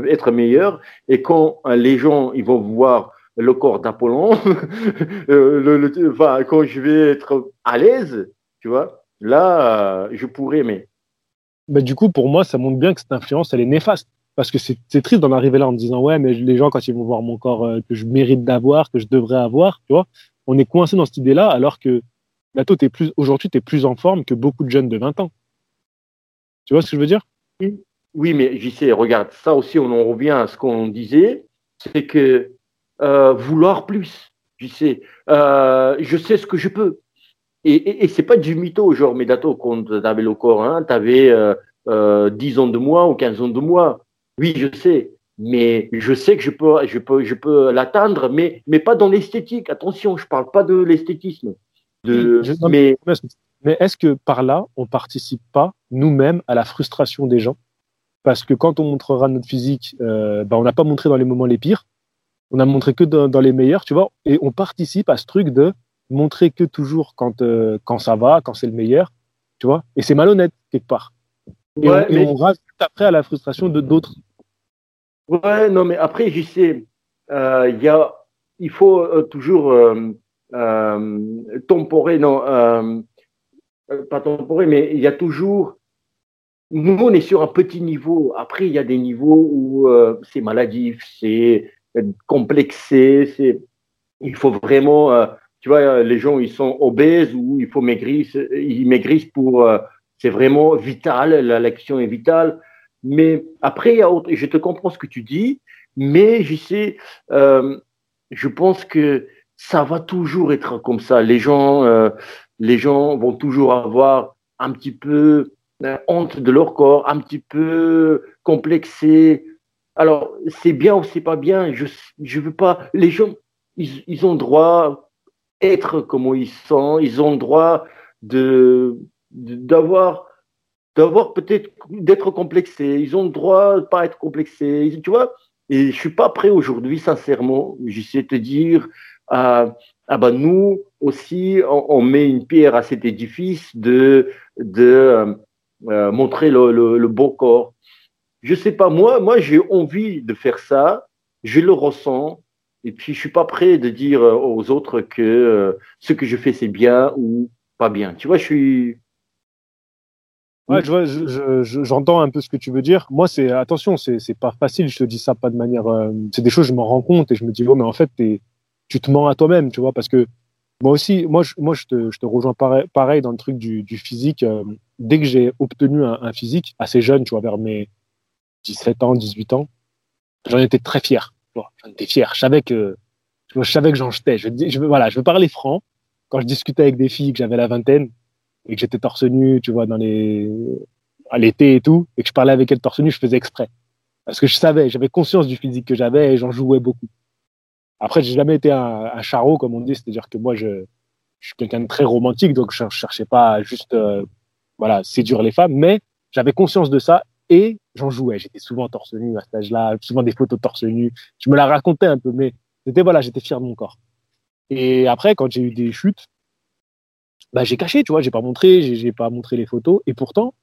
être meilleur. Et quand les gens ils vont voir le corps d'Apollon, euh, enfin, quand je vais être à l'aise, tu vois, là, euh, je pourrais, mais. Bah, du coup, pour moi, ça montre bien que cette influence, elle est néfaste. Parce que c'est triste d'en arriver là en disant, ouais, mais les gens, quand ils vont voir mon corps euh, que je mérite d'avoir, que je devrais avoir, tu vois, on est coincé dans cette idée-là, alors que là, toi, plus, aujourd'hui, tu es plus en forme que beaucoup de jeunes de 20 ans. Tu vois ce que je veux dire? Oui, mais j'y sais, regarde, ça aussi, on en revient à ce qu'on disait, c'est que euh, vouloir plus. Je sais, euh, je sais ce que je peux. Et, et, et c'est pas du mytho, genre, mais dato, quand tu avais le corps, hein, tu avais euh, euh, 10 ans de moi ou 15 ans de moi. Oui, je sais. Mais je sais que je peux, je peux, je peux l'atteindre, mais, mais pas dans l'esthétique. Attention, je parle pas de l'esthétisme. De, mais, mais est-ce que par là, on participe pas nous-mêmes à la frustration des gens? Parce que quand on montrera notre physique, euh, ben on n'a pas montré dans les moments les pires on a montré que dans, les meilleurs, tu vois, et on participe à ce truc de montrer que toujours quand, euh, quand ça va, quand c'est le meilleur, tu vois, et c'est malhonnête quelque part. Et, on, mais... rajoute après à la frustration de d'autres. Ouais, non, mais après, j'y sais, euh, y a, il faut euh, toujours euh, temporer, non, pas temporer, mais il y a toujours nous, on est sur un petit niveau. Après, il y a des niveaux où euh, c'est maladif, c'est complexé, c'est, il faut vraiment, euh, tu vois, les gens, ils sont obèses ou il faut maigrir, ils maigrissent pour, euh, c'est vraiment vital, la lecture est vitale. Mais après, je te comprends ce que tu dis, mais je sais, je pense que ça va toujours être comme ça. Les gens, les gens vont toujours avoir un petit peu euh, honte de leur corps, un petit peu complexé. Alors, c'est bien ou c'est pas bien, je ne veux pas. Les gens, ils, ils ont droit être comme ils sont, ils ont le droit de d'avoir d'avoir peut-être d'être complexés, ils ont le droit de pas être complexés, tu vois. Et je suis pas prêt aujourd'hui, sincèrement, j'essaie de te dire, ah, ah ben nous aussi, on, met une pierre à cet édifice de de euh, euh, montrer le, le, beau corps. Je sais pas, moi, moi j'ai envie de faire ça, je le ressens, et puis je suis pas prêt de dire euh, aux autres que euh, ce que je fais c'est bien ou pas bien. Tu vois, je suis. Ouais, je vois, j'entends un peu ce que tu veux dire. Moi, c'est attention, c'est pas facile. Je te dis ça pas de manière. c'est des choses, je m'en rends compte et je me dis, oh, mais en fait, tu te mens à toi-même, tu vois, parce que moi aussi, moi, je, moi, je te, je te rejoins pareil, dans le truc du, physique. Euh, dès que j'ai obtenu un, physique assez jeune, tu vois, vers mes 17 ans, 18 ans, j'en étais très fier. J'en étais fier. Je savais que, je savais que j'en jetais. Je, je, voilà, je veux parler franc. Quand je discutais avec des filles que j'avais la vingtaine et que j'étais torse nu, tu vois, dans les, à l'été et tout, et que je parlais avec elles torse nu, je faisais exprès. Parce que je savais, j'avais conscience du physique que j'avais et j'en jouais beaucoup. Après, j'ai jamais été un, un charreau, comme on dit, c'est-à-dire que moi, je, suis quelqu'un de très romantique, donc je, cherchais pas à juste euh, voilà, séduire les femmes, mais j'avais conscience de ça et j'en jouais. J'étais souvent torse nu à cet âge-là, souvent des photos torse nu. Je me la racontais un peu, mais c'était voilà, j'étais fier de mon corps. Et après, quand j'ai eu des chutes, bah, j'ai caché, tu vois, j'ai pas montré, j'ai pas montré les photos, et pourtant,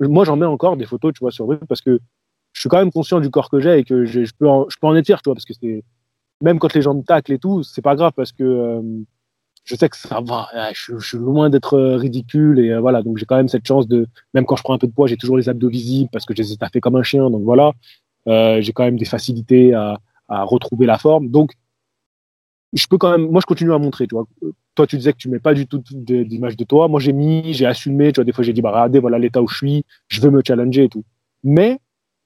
moi, j'en mets encore des photos, tu vois, sur eux, parce que je suis quand même conscient du corps que j'ai et que je, je peux, en, je peux en être fier, tu vois, parce que c'est même quand les gens me taclent et tout, c'est pas grave parce que euh, je sais que ça va. Je, je suis loin d'être euh, ridicule et euh, voilà. Donc j'ai quand même cette chance de, même quand je prends un peu de poids, j'ai toujours les abdos visibles parce que je les ai taffés comme un chien. Donc voilà, euh, j'ai quand même des facilités à, retrouver la forme. Donc je peux quand même, moi je continue à montrer. Tu toi tu disais que tu mets pas du tout d'image de toi. Moi j'ai mis, j'ai assumé. Tu vois, des fois j'ai dit bah regardez voilà l'état où je suis, je veux me challenger et tout. Mais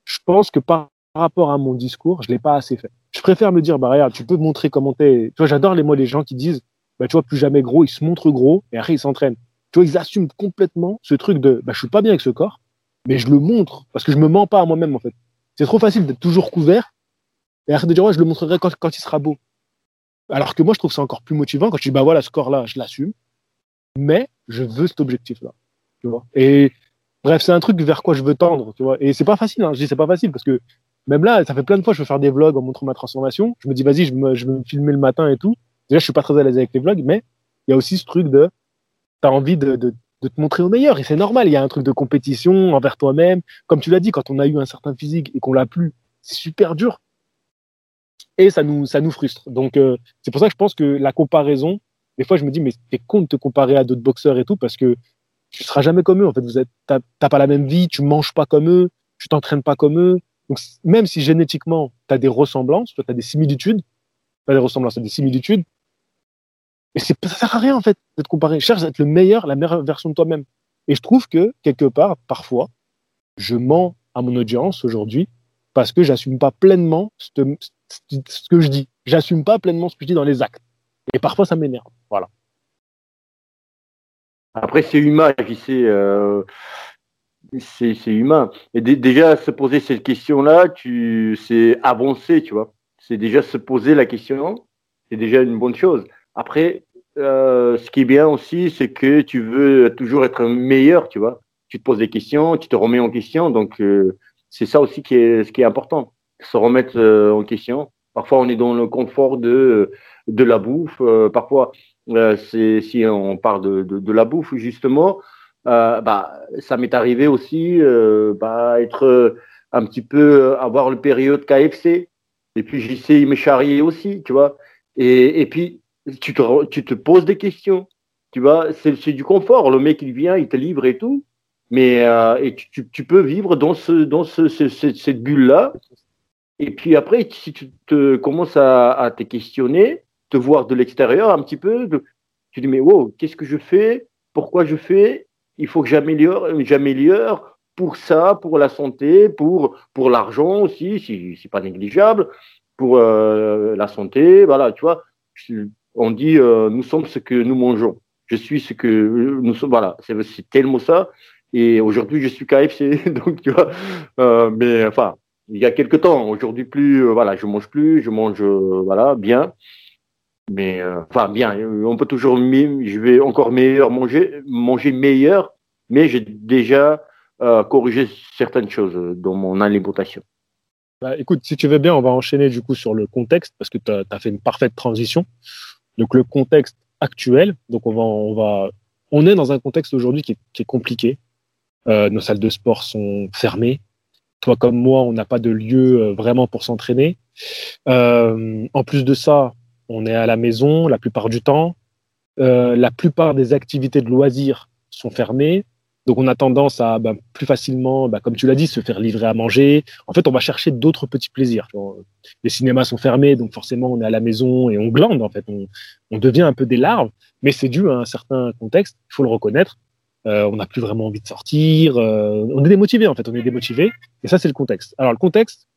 je pense que par rapport à mon discours, je l'ai pas assez fait je préfère me dire, bah regarde, tu peux montrer comment t'es. Tu vois, j'adore les mots les gens qui disent, bah tu vois, plus jamais gros, ils se montrent gros et après ils s'entraînent. Tu vois, ils assument complètement ce truc de, bah je suis pas bien avec ce corps, mais je le montre parce que je me mens pas à moi-même en fait. C'est trop facile d'être toujours couvert et après de dire, ouais, je le montrerai quand, quand il sera beau. Alors que moi, je trouve ça encore plus motivant quand je dis, bah voilà, ce corps-là, je l'assume, mais je veux cet objectif-là. Tu vois. Et bref, c'est un truc vers quoi je veux tendre, tu vois. Et c'est pas facile, hein. je dis c'est pas facile parce que même là, ça fait plein de fois, je veux faire des vlogs en montrant ma transformation. Je me dis, vas-y, je, me, je vais me filmer le matin et tout. Déjà, je suis pas très à l'aise avec les vlogs, mais il y a aussi ce truc de, tu as envie de, te montrer au meilleur. Et c'est normal, il y a un truc de compétition envers toi-même. Comme tu l'as dit, quand on a eu un certain physique et qu'on l'a plus, c'est super dur. Et ça nous, ça nous frustre. Donc, euh, c'est pour ça que je pense que la comparaison, des fois, je me dis, mais t'es con de te comparer à d'autres boxeurs et tout, parce que tu seras jamais comme eux. En fait, vous êtes, t'as pas la même vie, tu manges pas comme eux, tu t'entraînes pas comme eux, donc, même si génétiquement, tu as des ressemblances, tu as des similitudes, pas des ressemblances, tu des similitudes, mais ça sert à rien, en fait, de te comparer. Cherche à être le meilleur, la meilleure version de toi-même. Et je trouve que, quelque part, parfois, je mens à mon audience aujourd'hui parce que j'assume pas pleinement ce, que je dis. J'assume pas pleinement ce que je dis dans les actes. Et parfois, ça m'énerve. Voilà. Après, c'est humain, sait. Euh, c'est humain. Et déjà, se poser cette question-là, c'est avancer, tu vois. C'est déjà se poser la question, c'est déjà une bonne chose. Après, euh, ce qui est bien aussi, c'est que tu veux toujours être meilleur, tu vois. Tu te poses des questions, tu te remets en question. Donc, euh, c'est ça aussi qui est, ce qui est important, se remettre euh, en question. Parfois, on est dans le confort de, de la bouffe. parfois, c'est si on parle de, de, de la bouffe, justement, euh, bah, ça m'est arrivé aussi euh, bah, être euh, un petit peu avoir le période KFC. Et puis j'essaie de me charrier aussi, tu vois. Et, et puis tu te, tu te poses des questions, tu vois. C'est du confort. Le mec il vient, il te livre et tout. Mais et tu, tu, peux vivre dans, ce, dans ce, cette bulle-là. Et puis après, si tu te commences à, à te questionner, te voir de l'extérieur un petit peu, tu dis mais wow, qu'est-ce que je fais? Pourquoi je fais? Il faut que j'améliore, j'améliore pour ça, pour la santé, pour, pour l'argent aussi, si c'est pas négligeable, pour euh, la santé, voilà, tu vois. On dit euh, nous sommes ce que nous mangeons. Je suis ce que nous sommes, voilà, c'est tellement ça. Et aujourd'hui, je suis KFC, donc tu vois. Euh, mais enfin, il y a quelques temps, aujourd'hui plus, voilà, je mange plus, je mange, voilà, bien. Mais enfin, bien, on peut toujours, je vais encore meilleur manger, manger meilleur, mais j'ai déjà corriger certaines choses dans mon alimentation. Bah, écoute, si tu veux bien, on va enchaîner du coup sur le contexte parce que tu as, fait une parfaite transition. Donc le contexte actuel, donc on va, on va, on est dans un contexte aujourd'hui qui, est compliqué. Euh, nos salles de sport sont fermées. Toi comme moi, on n'a pas de lieu euh, vraiment pour s'entraîner. Euh, en plus de ça, on est à la maison la plupart du temps. la plupart des activités de loisirs sont fermées. Donc on a tendance à ben, plus facilement, ben, comme tu l'as dit, se faire livrer à manger. En fait, on va chercher d'autres petits plaisirs. Les cinémas sont fermés, donc forcément on est à la maison et on glande. En fait, on, on devient un peu des larves, mais c'est dû à un certain contexte. Il faut le reconnaître. Euh, on n'a plus vraiment envie de sortir. Euh, on est démotivé en fait. On est démotivé. Et ça, c'est le contexte. Alors le contexte,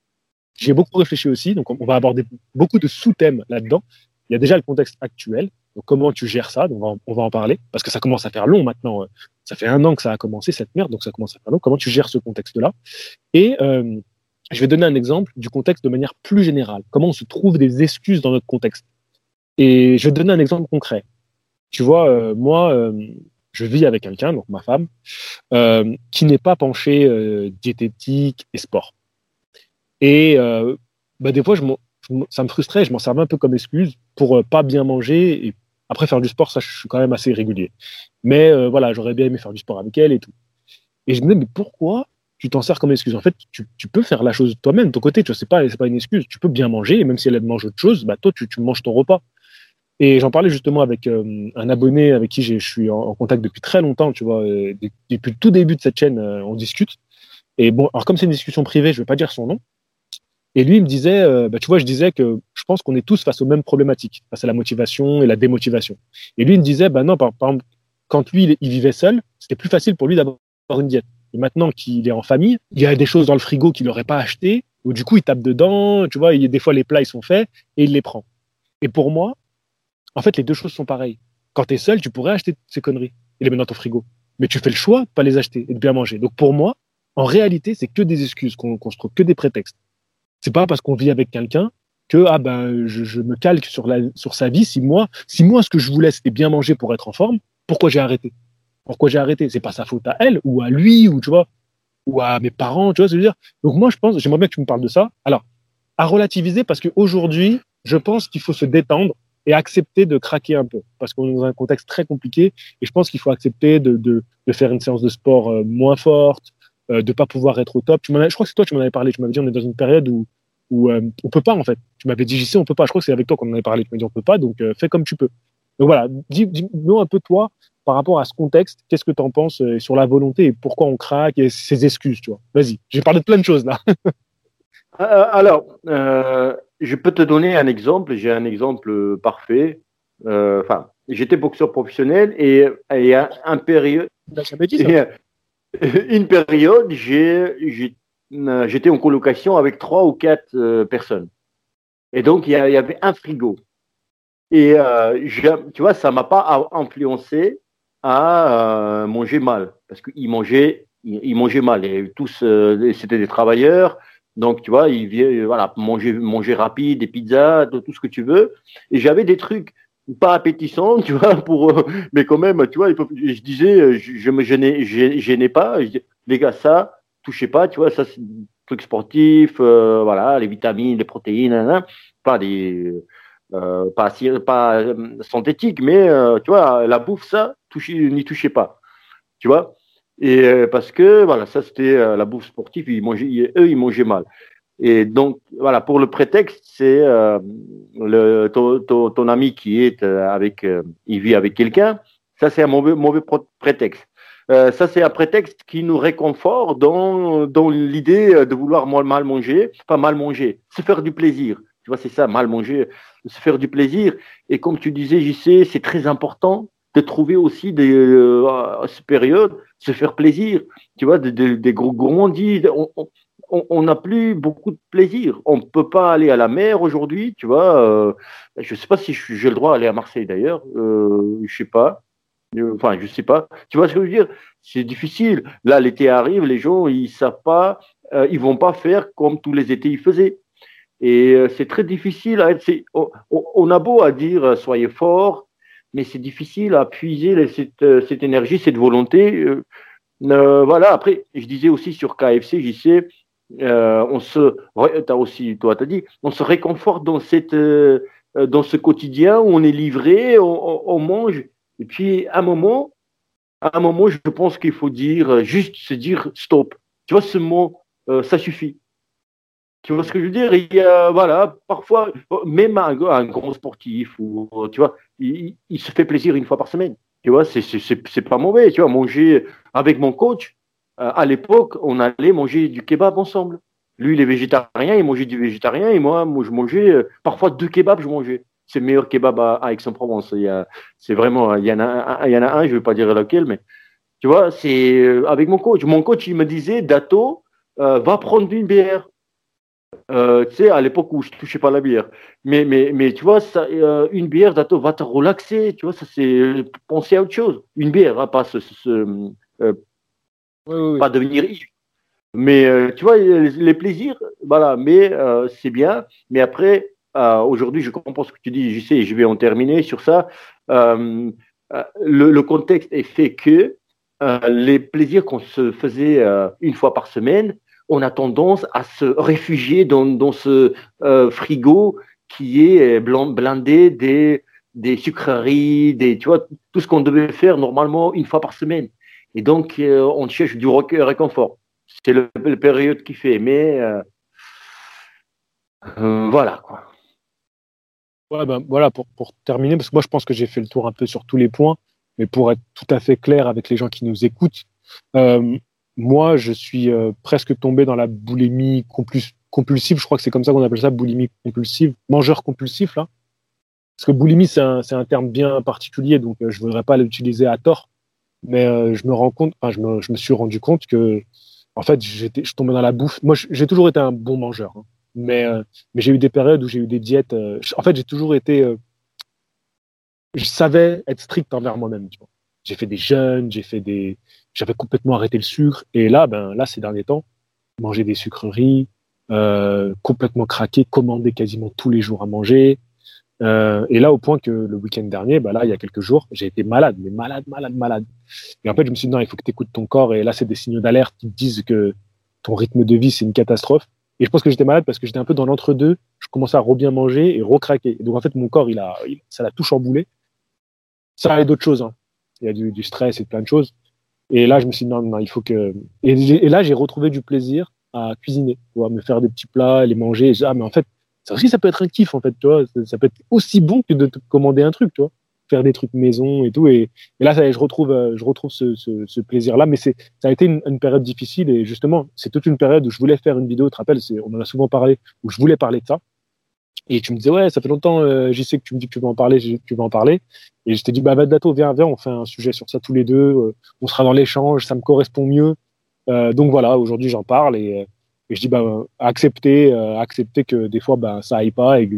j'ai beaucoup réfléchi aussi. Donc on va aborder beaucoup de sous-thèmes là-dedans. Il y a déjà le contexte actuel. Donc, comment tu gères ça? On va, on va en parler parce que ça commence à faire long maintenant. Ça fait un an que ça a commencé cette merde, donc ça commence à faire long. Comment tu gères ce contexte-là? Et euh, je vais donner un exemple du contexte de manière plus générale. Comment on se trouve des excuses dans notre contexte? Et je vais donner un exemple concret. Tu vois, euh, moi, euh, je vis avec quelqu'un, donc ma femme, euh, qui n'est pas penché euh, diététique et sport. Et bah, des fois, ça me frustrait, je m'en servais un peu comme excuse pour pas bien manger et après, faire du sport, ça, je suis quand même assez régulier. Mais euh, voilà, j'aurais bien aimé faire du sport avec elle et tout. Et je me dis, mais pourquoi tu t'en sers comme excuse? En fait, tu, peux faire la chose toi-même, de ton côté. Tu vois, c'est pas, pas une excuse. Tu peux bien manger, et même si elle mange autre chose, bah toi, tu, manges ton repas. Et j'en parlais justement avec euh, un abonné avec qui je suis en, contact depuis très longtemps, tu vois. depuis le tout début de cette chaîne, euh, on discute. Et bon, alors comme c'est une discussion privée, je vais pas dire son nom, et lui, il me disait, euh, bah, tu vois, je disais que je pense qu'on est tous face aux mêmes problématiques, face à la motivation et la démotivation. Et lui, il me disait, bah non, par, exemple, quand lui, il, vivait seul, c'était plus facile pour lui d'avoir une diète. Et maintenant qu'il est en famille, il y a des choses dans le frigo qu'il n'aurait pas acheté, ou du coup, il tape dedans, tu vois, des fois, les plats, ils sont faits, et il les prend. Et pour moi, en fait, les deux choses sont pareilles. Quand tu es seul, tu pourrais acheter ces conneries et les mettre dans ton frigo. Mais tu fais le choix de pas les acheter et de bien manger. Donc pour moi, en réalité, c'est que des excuses qu'on trouve, que des prétextes. C'est pas parce qu'on vit avec quelqu'un que ah ben je, me calque sur sa vie. Si moi si moi ce que je voulais c'était bien manger pour être en forme, pourquoi j'ai arrêté? Pourquoi j'ai arrêté? C'est pas sa faute à elle ou à lui ou tu vois ou à mes parents. Tu vois ce je veux dire? Donc moi je pense j'aimerais bien que tu me parles de ça. Alors à relativiser parce qu'aujourd'hui je pense qu'il faut se détendre et accepter de craquer un peu parce qu'on est dans un contexte très compliqué et je pense qu'il faut accepter de, faire une séance de sport euh, moins forte, euh, de pas pouvoir être au top. Tu je crois que c'est toi qui m'en avais parlé. Tu m'avais dit on est dans une période où où euh, on peut pas en fait. Tu m'avais dit JC, on peut pas. Je crois que c'est avec toi qu'on en avait parlé. Tu m'as dit on peut pas, donc euh, fais comme tu peux. Donc voilà, dis-nous un peu toi par rapport à ce contexte. Qu'est-ce que tu en penses euh, sur la volonté et pourquoi on craque et ses excuses, tu vois. Vas-y, j'ai parlé de plein de choses là. Alors, je peux te donner un exemple. J'ai un exemple parfait. Enfin, j'étais boxeur professionnel et il y a un période. Une période, euh, j'étais en colocation avec trois ou quatre euh, personnes. Et donc, il y, avait un frigo. Et euh, tu vois, ça m'a pas influencé à manger mal, parce qu'ils mangeaient, ils, mangeaient mal. Et tous, c'était des travailleurs. Donc, tu vois, ils voilà, manger, manger rapide, des pizzas, tout ce que tu veux. Et j'avais des trucs pas appétissants, tu vois, pour, mais quand même, tu vois, je disais, je, me gênais, pas. les gars, ça, touchez pas, tu vois, ça c'est truc sportif, euh, voilà, les vitamines, les protéines, pas des, euh, pas, pas euh, synthétiques, mais tu vois, la bouffe, ça, n'y touchez pas, tu vois. Et parce que voilà, ça c'était la bouffe sportive, ils mangeaient, eux ils mangeaient mal. Et donc voilà, pour le prétexte, c'est le ton, ami qui est avec, il vit avec quelqu'un, ça c'est un mauvais prétexte. Euh, ça, c'est un prétexte qui nous réconforte dans, dans l'idée de vouloir mal manger, pas mal manger, se faire du plaisir. Tu vois, c'est ça, mal manger, se faire du plaisir. Et comme tu disais, JC, c'est très important de trouver aussi euh, à cette période, se faire plaisir. Tu vois, des, gros gourmandises. N'a plus beaucoup de plaisir. On ne peut pas aller à la mer aujourd'hui, tu vois. Euh, je ne sais pas si j'ai le droit d'aller à Marseille d'ailleurs. Euh, je sais pas. Euh, enfin, je sais pas. Tu vois ce que je veux dire? C'est difficile. Là, l'été arrive, les gens, ils savent pas, ils vont pas faire comme tous les étés ils faisaient. Et c'est très difficile. À être, on, on, a beau à dire soyez forts, mais c'est difficile à puiser cette, énergie, cette volonté. voilà. Après, je disais aussi sur KFC, j'y sais, on se, as aussi, toi, t'as dit, on se réconforte dans cette, dans ce quotidien où on est livré, on, mange et puis, à un moment, à un moment, je pense qu'il faut dire, euh, juste se dire stop. Tu vois, ce mot, euh, ça suffit. Tu vois ce que je veux dire? Il y a, voilà, parfois, même un, un grand sportif, ou, tu vois, il, se fait plaisir une fois par semaine. Tu vois, c'est pas mauvais. Tu vois, manger avec mon coach, euh, à l'époque, on allait manger du kebab ensemble. Lui, il est végétarien, il mangeait du végétarien, et moi, moi je mangeais, parfois deux kebabs, je mangeais c'est le meilleur kebab à, Aix-en-Provence. C'est vraiment, il y, en a un, il y en a un, je ne vais pas dire lequel, mais tu vois, c'est euh, avec mon coach. Mon coach, il me disait, Dato, euh, va prendre une bière. Euh, tu sais, à l'époque où je touchais pas la bière. Mais, mais, mais tu vois, ça, une bière, Dato, va te relaxer. Tu vois, ça c'est penser à autre chose. Une bière, hein, pas ce, pas devenir Mais tu vois, les, plaisirs, voilà, mais c'est bien. Mais après, euh, aujourd'hui, je comprends ce que tu dis, je sais, je vais en terminer sur ça. Euh, euh, le, contexte est fait que les plaisirs qu'on se faisait une fois par semaine, on a tendance à se réfugier dans, ce frigo qui est blindé des, des sucreries, des, tu vois, tout ce qu'on devait faire normalement une fois par semaine. Et donc, on cherche du réconfort. C'est le, période qui fait, mais voilà quoi. Ouais, ben, voilà, pour, terminer, parce que moi je pense que j'ai fait le tour un peu sur tous les points, mais pour être tout à fait clair avec les gens qui nous écoutent, euh, moi je suis euh, presque tombé dans la boulimie compulsive, je crois que c'est comme ça qu'on appelle ça, boulimie compulsive, mangeur compulsif là. Parce que boulimie c'est un, terme bien particulier, donc euh, je ne voudrais pas l'utiliser à tort, mais euh, je me rends compte, je, me, suis rendu compte que en fait j'étais, je tombais dans la bouffe. Moi j'ai toujours été un bon mangeur. Hein. Mais, euh, mais j'ai eu des périodes où j'ai eu des diètes. Euh, en fait, j'ai toujours été. Je savais être strict envers moi-même. J'ai fait des jeûnes, j'ai fait des. J'avais complètement arrêté le sucre. Et là, ben, là, ces derniers temps, manger des sucreries, complètement craqué, commander quasiment tous les jours à manger. Et là, au point que le week-end dernier, ben là, il y a quelques jours, j'ai été malade, mais malade, malade, malade. Et en fait, je me suis dit, non, il faut que tu écoutes ton corps. Et là, c'est des signaux d'alerte qui te disent que ton rythme de vie, c'est une catastrophe. Et je pense que j'étais malade parce que j'étais un peu dans l'entre-deux. Je commençais à re-bien manger et recraquer. Et donc, en fait, mon corps, il a, ça l'a tout chamboulé. Ça avait d'autres choses. Hein. Il y a du, stress et plein de choses. Et là, je me suis dit, non, non, il faut que. Et, là, j'ai retrouvé du plaisir à cuisiner, vois, me faire des petits plats, les manger. Ah, mais en fait, ça aussi, ça peut être un kiff, en fait, tu vois. Ça peut être aussi bon que de te commander un truc, tu vois faire des trucs maison et tout. Et, là, je retrouve, euh, je retrouve ce, plaisir-là. Mais ça a été une, période difficile et justement, c'est toute une période où je voulais faire une vidéo. Tu te rappelles, on en a souvent parlé, où je voulais parler de ça. Et tu me disais, ouais, ça fait longtemps, euh, j'y sais que tu me dis que tu veux en parler, tu veux en parler. Et je t'ai dit, bah, Dato, viens, viens, on fait un sujet sur ça tous les deux. Euh, on sera dans l'échange, ça me correspond mieux. donc voilà, aujourd'hui, j'en parle et, et, je dis, bah, accepter, accepter que des fois, bah, ça aille pas et que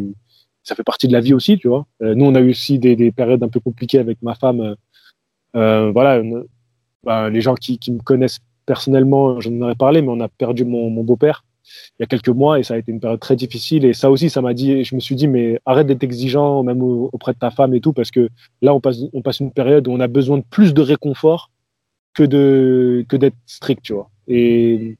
ça fait partie de la vie aussi, tu vois. Euh, nous, on a eu aussi des, des, périodes un peu compliquées avec ma femme. Euh, euh voilà, bah, les gens qui, qui, me connaissent personnellement, j'en aurais parlé, mais on a perdu mon, mon beau-père il y a quelques mois et ça a été une période très difficile. Et ça aussi, ça m'a dit, je me suis dit, mais arrête d'être exigeant, même auprès de ta femme et tout, parce que là, on passe, on passe une période où on a besoin de plus de réconfort que de que d'être strict, tu vois. Et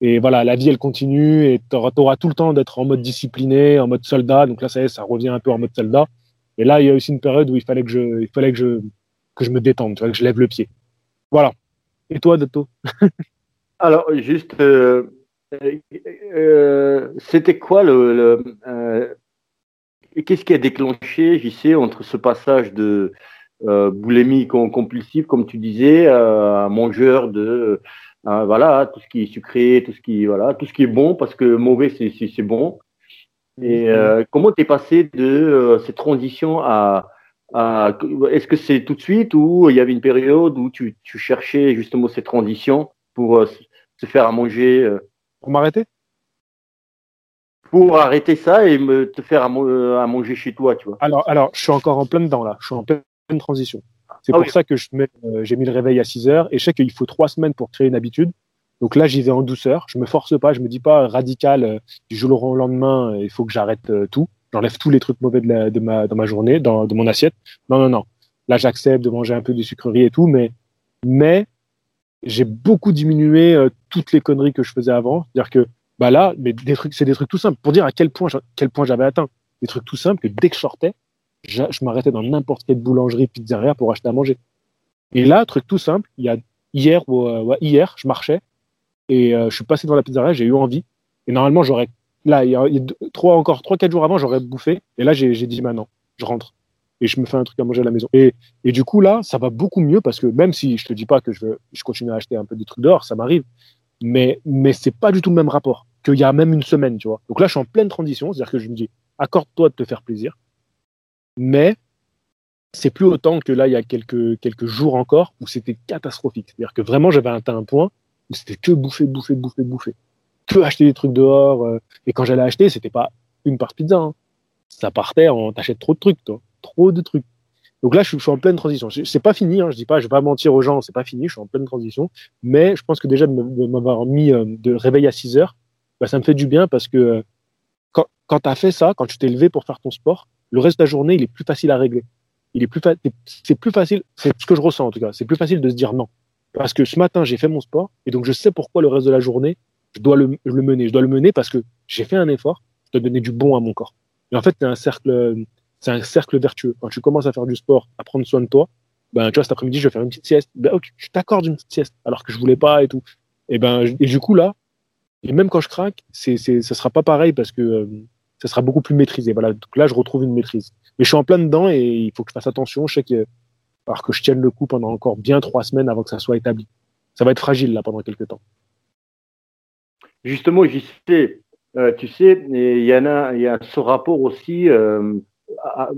et voilà, la vie, elle continue et tu auras, tout le temps d'être en mode discipliné, en mode soldat. Donc là, ça revient un peu en mode soldat. Et là, il y a aussi une période où il fallait que je, il fallait que je, que je me détende, tu vois, que je lève le pied. Voilà. Et toi, Dato? Alors, juste, euh, euh, c'était quoi le. Euh, qu'est-ce qui a déclenché, sais, entre ce passage de, boulémique compulsif, comme tu disais, un mangeur de voilà tout ce qui est sucré, tout ce qui voilà tout ce qui est bon parce que mauvais c'est bon. Et comment tu es passé de cette transition à est-ce que c'est tout de suite ou il y avait une période où tu, cherchais justement cette transition pour euh, se faire à manger euh? Pour m'arrêter? Pour arrêter ça et me, te faire euh, à, manger chez toi, tu vois. Alors, alors, je suis encore en plein dedans là. Je suis en pleine transition. C'est ah pour ça que j'ai mis le réveil à 6 heures et je sais qu'il faut trois semaines pour créer une habitude. Donc là, j'y vais en douceur. Je me force pas. Je me dis pas radical du jour au lendemain. Il faut que j'arrête tout j'enlève tous les trucs mauvais de, de, ma, dans ma journée, dans, de mon assiette. Non, non, non. Là, j'accepte de manger un peu de sucreries et tout, mais, mais j'ai beaucoup diminué euh, toutes les conneries que je faisais avant. C'est-à-dire que, bah là, mais des trucs, c'est des trucs tout simples pour dire à quel point, quel point j'avais atteint. Des trucs tout simples que dès que je sortais, je, m'arrêtais dans n'importe quelle boulangerie, pizzeria pour acheter à manger. Et là, truc tout simple, il y a hier euh, hier, je marchais et euh, je suis passé devant la pizzeria, j'ai eu envie. Et normalement, j'aurais Là, il y a, trois, encore trois, quatre jours avant, j'aurais bouffé. Et là, j'ai dit maintenant, je rentre et je me fais un truc à manger à la maison. Et, et, du coup, là, ça va beaucoup mieux parce que même si je te dis pas que je, veux, je continue à acheter un peu des trucs dehors, ça m'arrive. Mais, mais c'est pas du tout le même rapport qu'il y a même une semaine, tu vois. Donc là, je suis en pleine transition. C'est-à-dire que je me dis, accorde-toi de te faire plaisir. Mais c'est plus autant que là, il y a quelques, quelques jours encore où c'était catastrophique. C'est-à-dire que vraiment, j'avais atteint un point où c'était que bouffer, bouffer, bouffer, bouffer que acheter des trucs dehors. Euh, et quand j'allais acheter, c'était pas une part pizza. Hein. Ça partait, on t'achète trop de trucs, toi. Trop de trucs. Donc là, je suis, en pleine transition. C'est pas fini, hein, je dis pas, je vais pas mentir aux gens, c'est pas fini, je suis en pleine transition. Mais je pense que déjà de m'avoir mis euh, de réveil à 6 heures, bah, ça me fait du bien parce que euh, quand, quand tu as fait ça, quand tu t'es levé pour faire ton sport, le reste de la journée, il est plus facile à régler. Il est plus c'est plus facile, c'est ce que je ressens en tout cas, c'est plus facile de se dire non. Parce que ce matin, j'ai fait mon sport et donc je sais pourquoi le reste de la journée, je dois le, mener. Je dois le mener parce que j'ai fait un effort, je dois donner du bon à mon corps. Et en fait, c'est un cercle, c'est un cercle vertueux. Quand tu commences à faire du sport, à prendre soin de toi, ben, tu vois, cet après-midi, je vais faire une petite sieste. Ben, ok, je t'accorde une petite sieste, alors que je voulais pas et tout. Et ben, et du coup, là, et même quand je craque, c'est, c'est, ça sera pas pareil parce que euh, ça sera beaucoup plus maîtrisé. Voilà. Donc là, je retrouve une maîtrise. Mais je suis en plein dedans et il faut que je fasse attention. Je sais que, alors que je tienne le coup pendant encore bien trois semaines avant que ça soit établi. Ça va être fragile, là, pendant quelques temps. Justement, j'y sais, euh, tu sais, il y en a, il y a ce rapport aussi euh,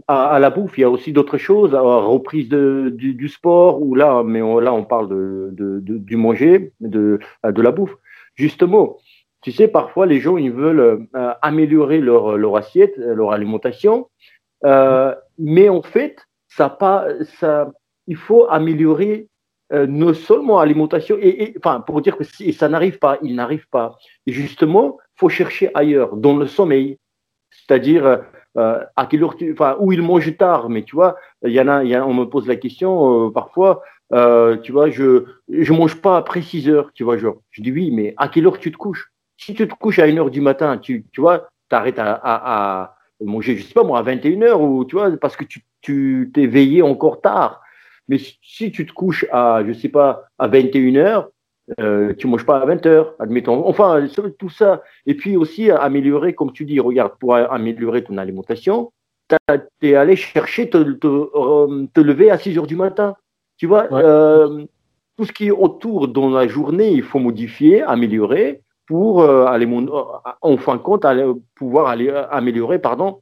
à, la bouffe. Il y a aussi d'autres choses, à reprise de, du, sport ou là, mais là on parle de, du manger, de, de la bouffe. Justement, tu sais, parfois les gens ils veulent euh, améliorer leur, leur assiette, leur alimentation, mais en fait, ça pas, ça, il faut améliorer euh, non seulement alimentation, et, enfin, pour dire que si ça n'arrive pas, il n'arrive pas. Et justement, faut chercher ailleurs, dans le sommeil. C'est-à-dire, euh, à quelle heure enfin, où il mange tard, mais tu vois, y en a, y a on me pose la question euh, parfois, tu vois, je, je mange pas après 6 heures, tu vois, genre, je dis oui, mais à quelle heure tu te couches? Si tu te couches à 1 heure du matin, tu, tu vois, t'arrêtes à, à, à manger, je sais pas moi, à 21 heures, ou tu vois, parce que tu, tu t'es veillé encore tard. Mais si tu te couches à, je sais pas, à 21 heures, euh, tu manges pas à 20 heures, admettons. Enfin, tout ça. Et puis aussi améliorer, comme tu dis, regarde, pour améliorer ton alimentation, tu es allé chercher te, euh, te, lever à 6 heures du matin. Tu vois, euh, tout ce qui est autour dans la journée, il faut modifier, améliorer pour euh, aller, en fin de compte, aller, pouvoir aller améliorer, pardon,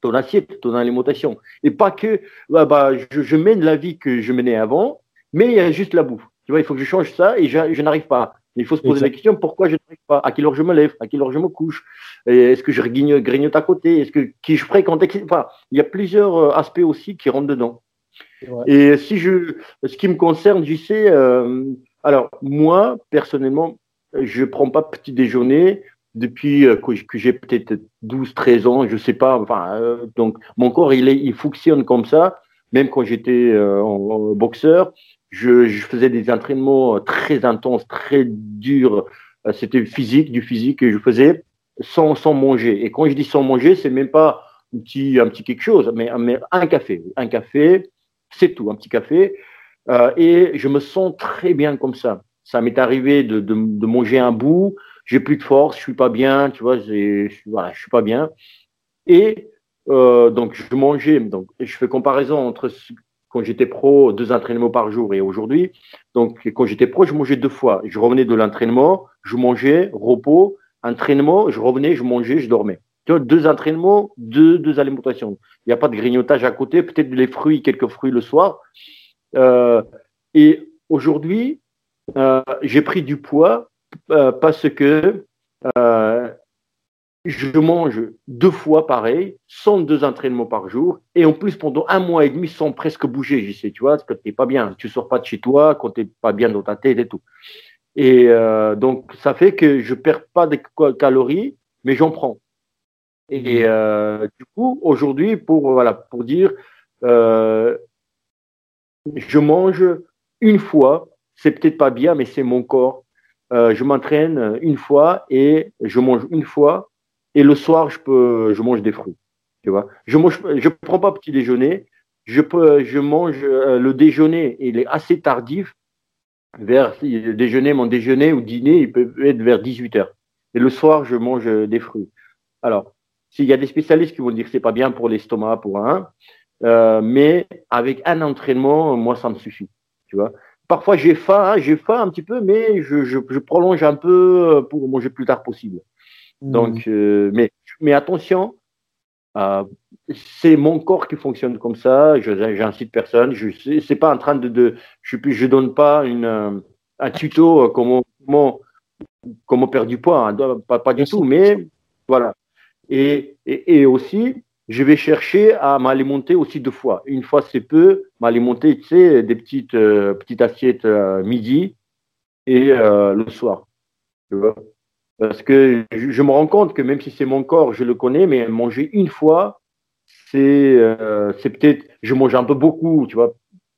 ton assiette, ton alimentation. Et pas que bah, bah, je, mène la vie que je menais avant, mais il y a juste la bouffe. Tu vois, il faut que je change ça et je, n'arrive pas. Il faut se poser la question pourquoi je n'arrive pas? À quelle heure je me lève? À quelle heure je me couche? Est-ce que je grignote à côté? Est-ce que qui je fréquente? Enfin, il y a plusieurs euh, aspects aussi qui rentrent dedans. Et si je, ce qui me concerne, je sais, euh, alors moi personnellement, je prends pas petit déjeuner depuis euh, que j'ai peut-être 12, 13 ans, je sais pas. Enfin, euh, donc mon corps, il, est, il fonctionne comme ça. Même quand j'étais euh, boxeur, je, je, faisais des entraînements très intenses, très durs. C'était physique, du physique que je faisais sans, sans manger. Et quand je dis sans manger, c'est même pas un petit, un petit quelque chose, mais, mais un café. Un café, c'est tout, un petit café. et je me sens très bien comme ça. Ça m'est arrivé de, de, de manger un bout, j'ai plus de force, je suis pas bien, tu vois, je, voilà, je suis pas bien. Et euh, donc je mangeais, donc je fais comparaison entre quand j'étais pro, deux entraînements par jour et aujourd'hui. Donc, quand j'étais pro, je mangeais deux fois. Je revenais de l'entraînement, je mangeais, repos, entraînement, je revenais, je mangeais, je dormais. Tu vois, deux entraînements, deux, deux alimentations. Il n'y a pas de grignotage à côté, peut-être les fruits, quelques fruits le soir. Euh, et aujourd'hui, euh, j'ai pris du poids euh, parce que euh, je mange deux fois pareil, sans deux entraînements par jour, et en plus pendant un mois et demi sans presque bouger, je sais, tu vois, parce que t'es pas bien, tu sors pas de chez toi, quand t'es pas bien dans ta tête et tout. Et donc ça fait que je perds pas de calories, mais j'en prends. Et euh, du coup, aujourd'hui, pour voilà, pour dire, je mange une fois, c'est peut-être pas bien, mais c'est mon corps. Euh, je m'entraîne une fois et je mange une fois et le soir, je peux, je mange des fruits. Tu vois, je mange, je prends pas petit déjeuner. Je peux, je mange euh, le déjeuner. Il est assez tardif. Vers déjeuner, mon déjeuner ou dîner, il peut être vers 18 heures. Et le soir, je mange des fruits. Alors, s'il y a des spécialistes qui vont dire que c'est pas bien pour l'estomac, pour un, euh, mais avec un entraînement, moi, ça me suffit. Tu vois. Parfois, j'ai faim, hein, j'ai faim un petit peu, mais je, je, je prolonge un peu pour manger plus tard possible. Donc, mmh. euh, mais, mais attention, euh, c'est mon corps qui fonctionne comme ça. J'incite personne. Je c'est pas en train de, de je je donne pas une euh, un tuto comment comment comment perdre du poids, hein, pas, pas du tout. Mais voilà. Et, et, et aussi, je vais chercher à m'alimenter aussi deux fois. Une fois c'est peu, m'alimenter, tu sais, des petites petites assiettes midi et le soir. Tu vois? Parce que je, me rends compte que même si c'est mon corps, je le connais, mais manger une fois, c'est euh, peut-être, je mange un peu beaucoup, tu vois?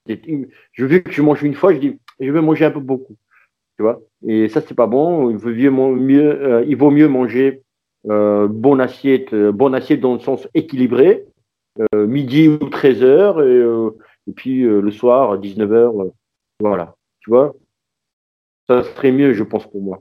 Je veux que je mange une fois, je dis, je vais manger un peu beaucoup, tu vois? Et ça, c'est pas bon. Il vaut mieux, euh, manger euh, bonne assiette, euh, bonne assiette dans le sens équilibré, euh, midi ou 13 heures, et, et puis le soir, 19 heures, voilà, tu vois? Ça serait mieux, je pense, pour moi.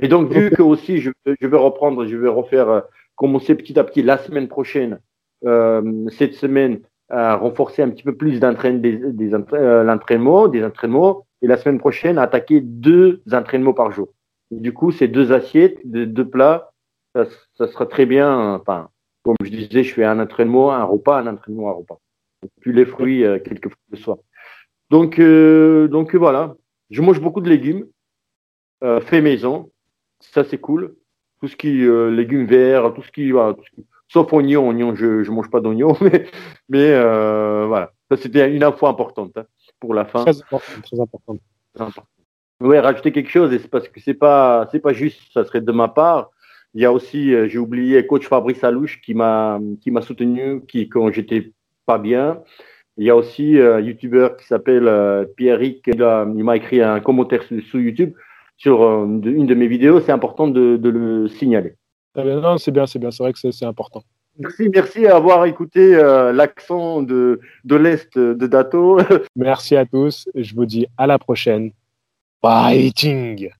Et donc, vu que aussi, je, je, vais reprendre, je vais refaire, euh, commencer petit à petit la semaine prochaine, euh, cette semaine, à renforcer un petit peu plus d'entraînement, des, des euh, l'entraînement, des entraînements, et la semaine prochaine, à attaquer deux entraînements par jour. du coup, ces deux assiettes, deux, plats, ça, ça, sera très bien. Enfin, comme je disais, je fais un entraînement, un repas, un entraînement, un repas. Puis les fruits, euh, quelques fois le soir. Donc, euh, donc voilà. Je mange beaucoup de légumes, euh, fait maison, ça c'est cool. Tout ce qui euh, légumes verts, tout ce qui, voilà, sauf oignons, oignons, je ne mange pas d'oignons, mais, mais euh, voilà. Ça c'était une info importante hein, pour la fin. Très important. Très important. Ouais, rajouter quelque chose, et c'est parce que c'est pas, c'est pas juste, ça serait de ma part. Il y a aussi, euh, j'ai oublié, coach Fabrice Alouche qui m'a, qui m'a soutenu, qui quand j'étais pas bien. Il y a aussi un youtubeur qui s'appelle euh, Pierrick, il, il m'a écrit un commentaire sur, sur YouTube sur euh, une de mes vidéos, c'est important de, le signaler. non, c'est bien, c'est bien, c'est vrai que c'est important. Merci, merci à avoir écouté euh, l'accent de, de l'Est de Dato. merci à tous, je vous dis à la prochaine. Fighting.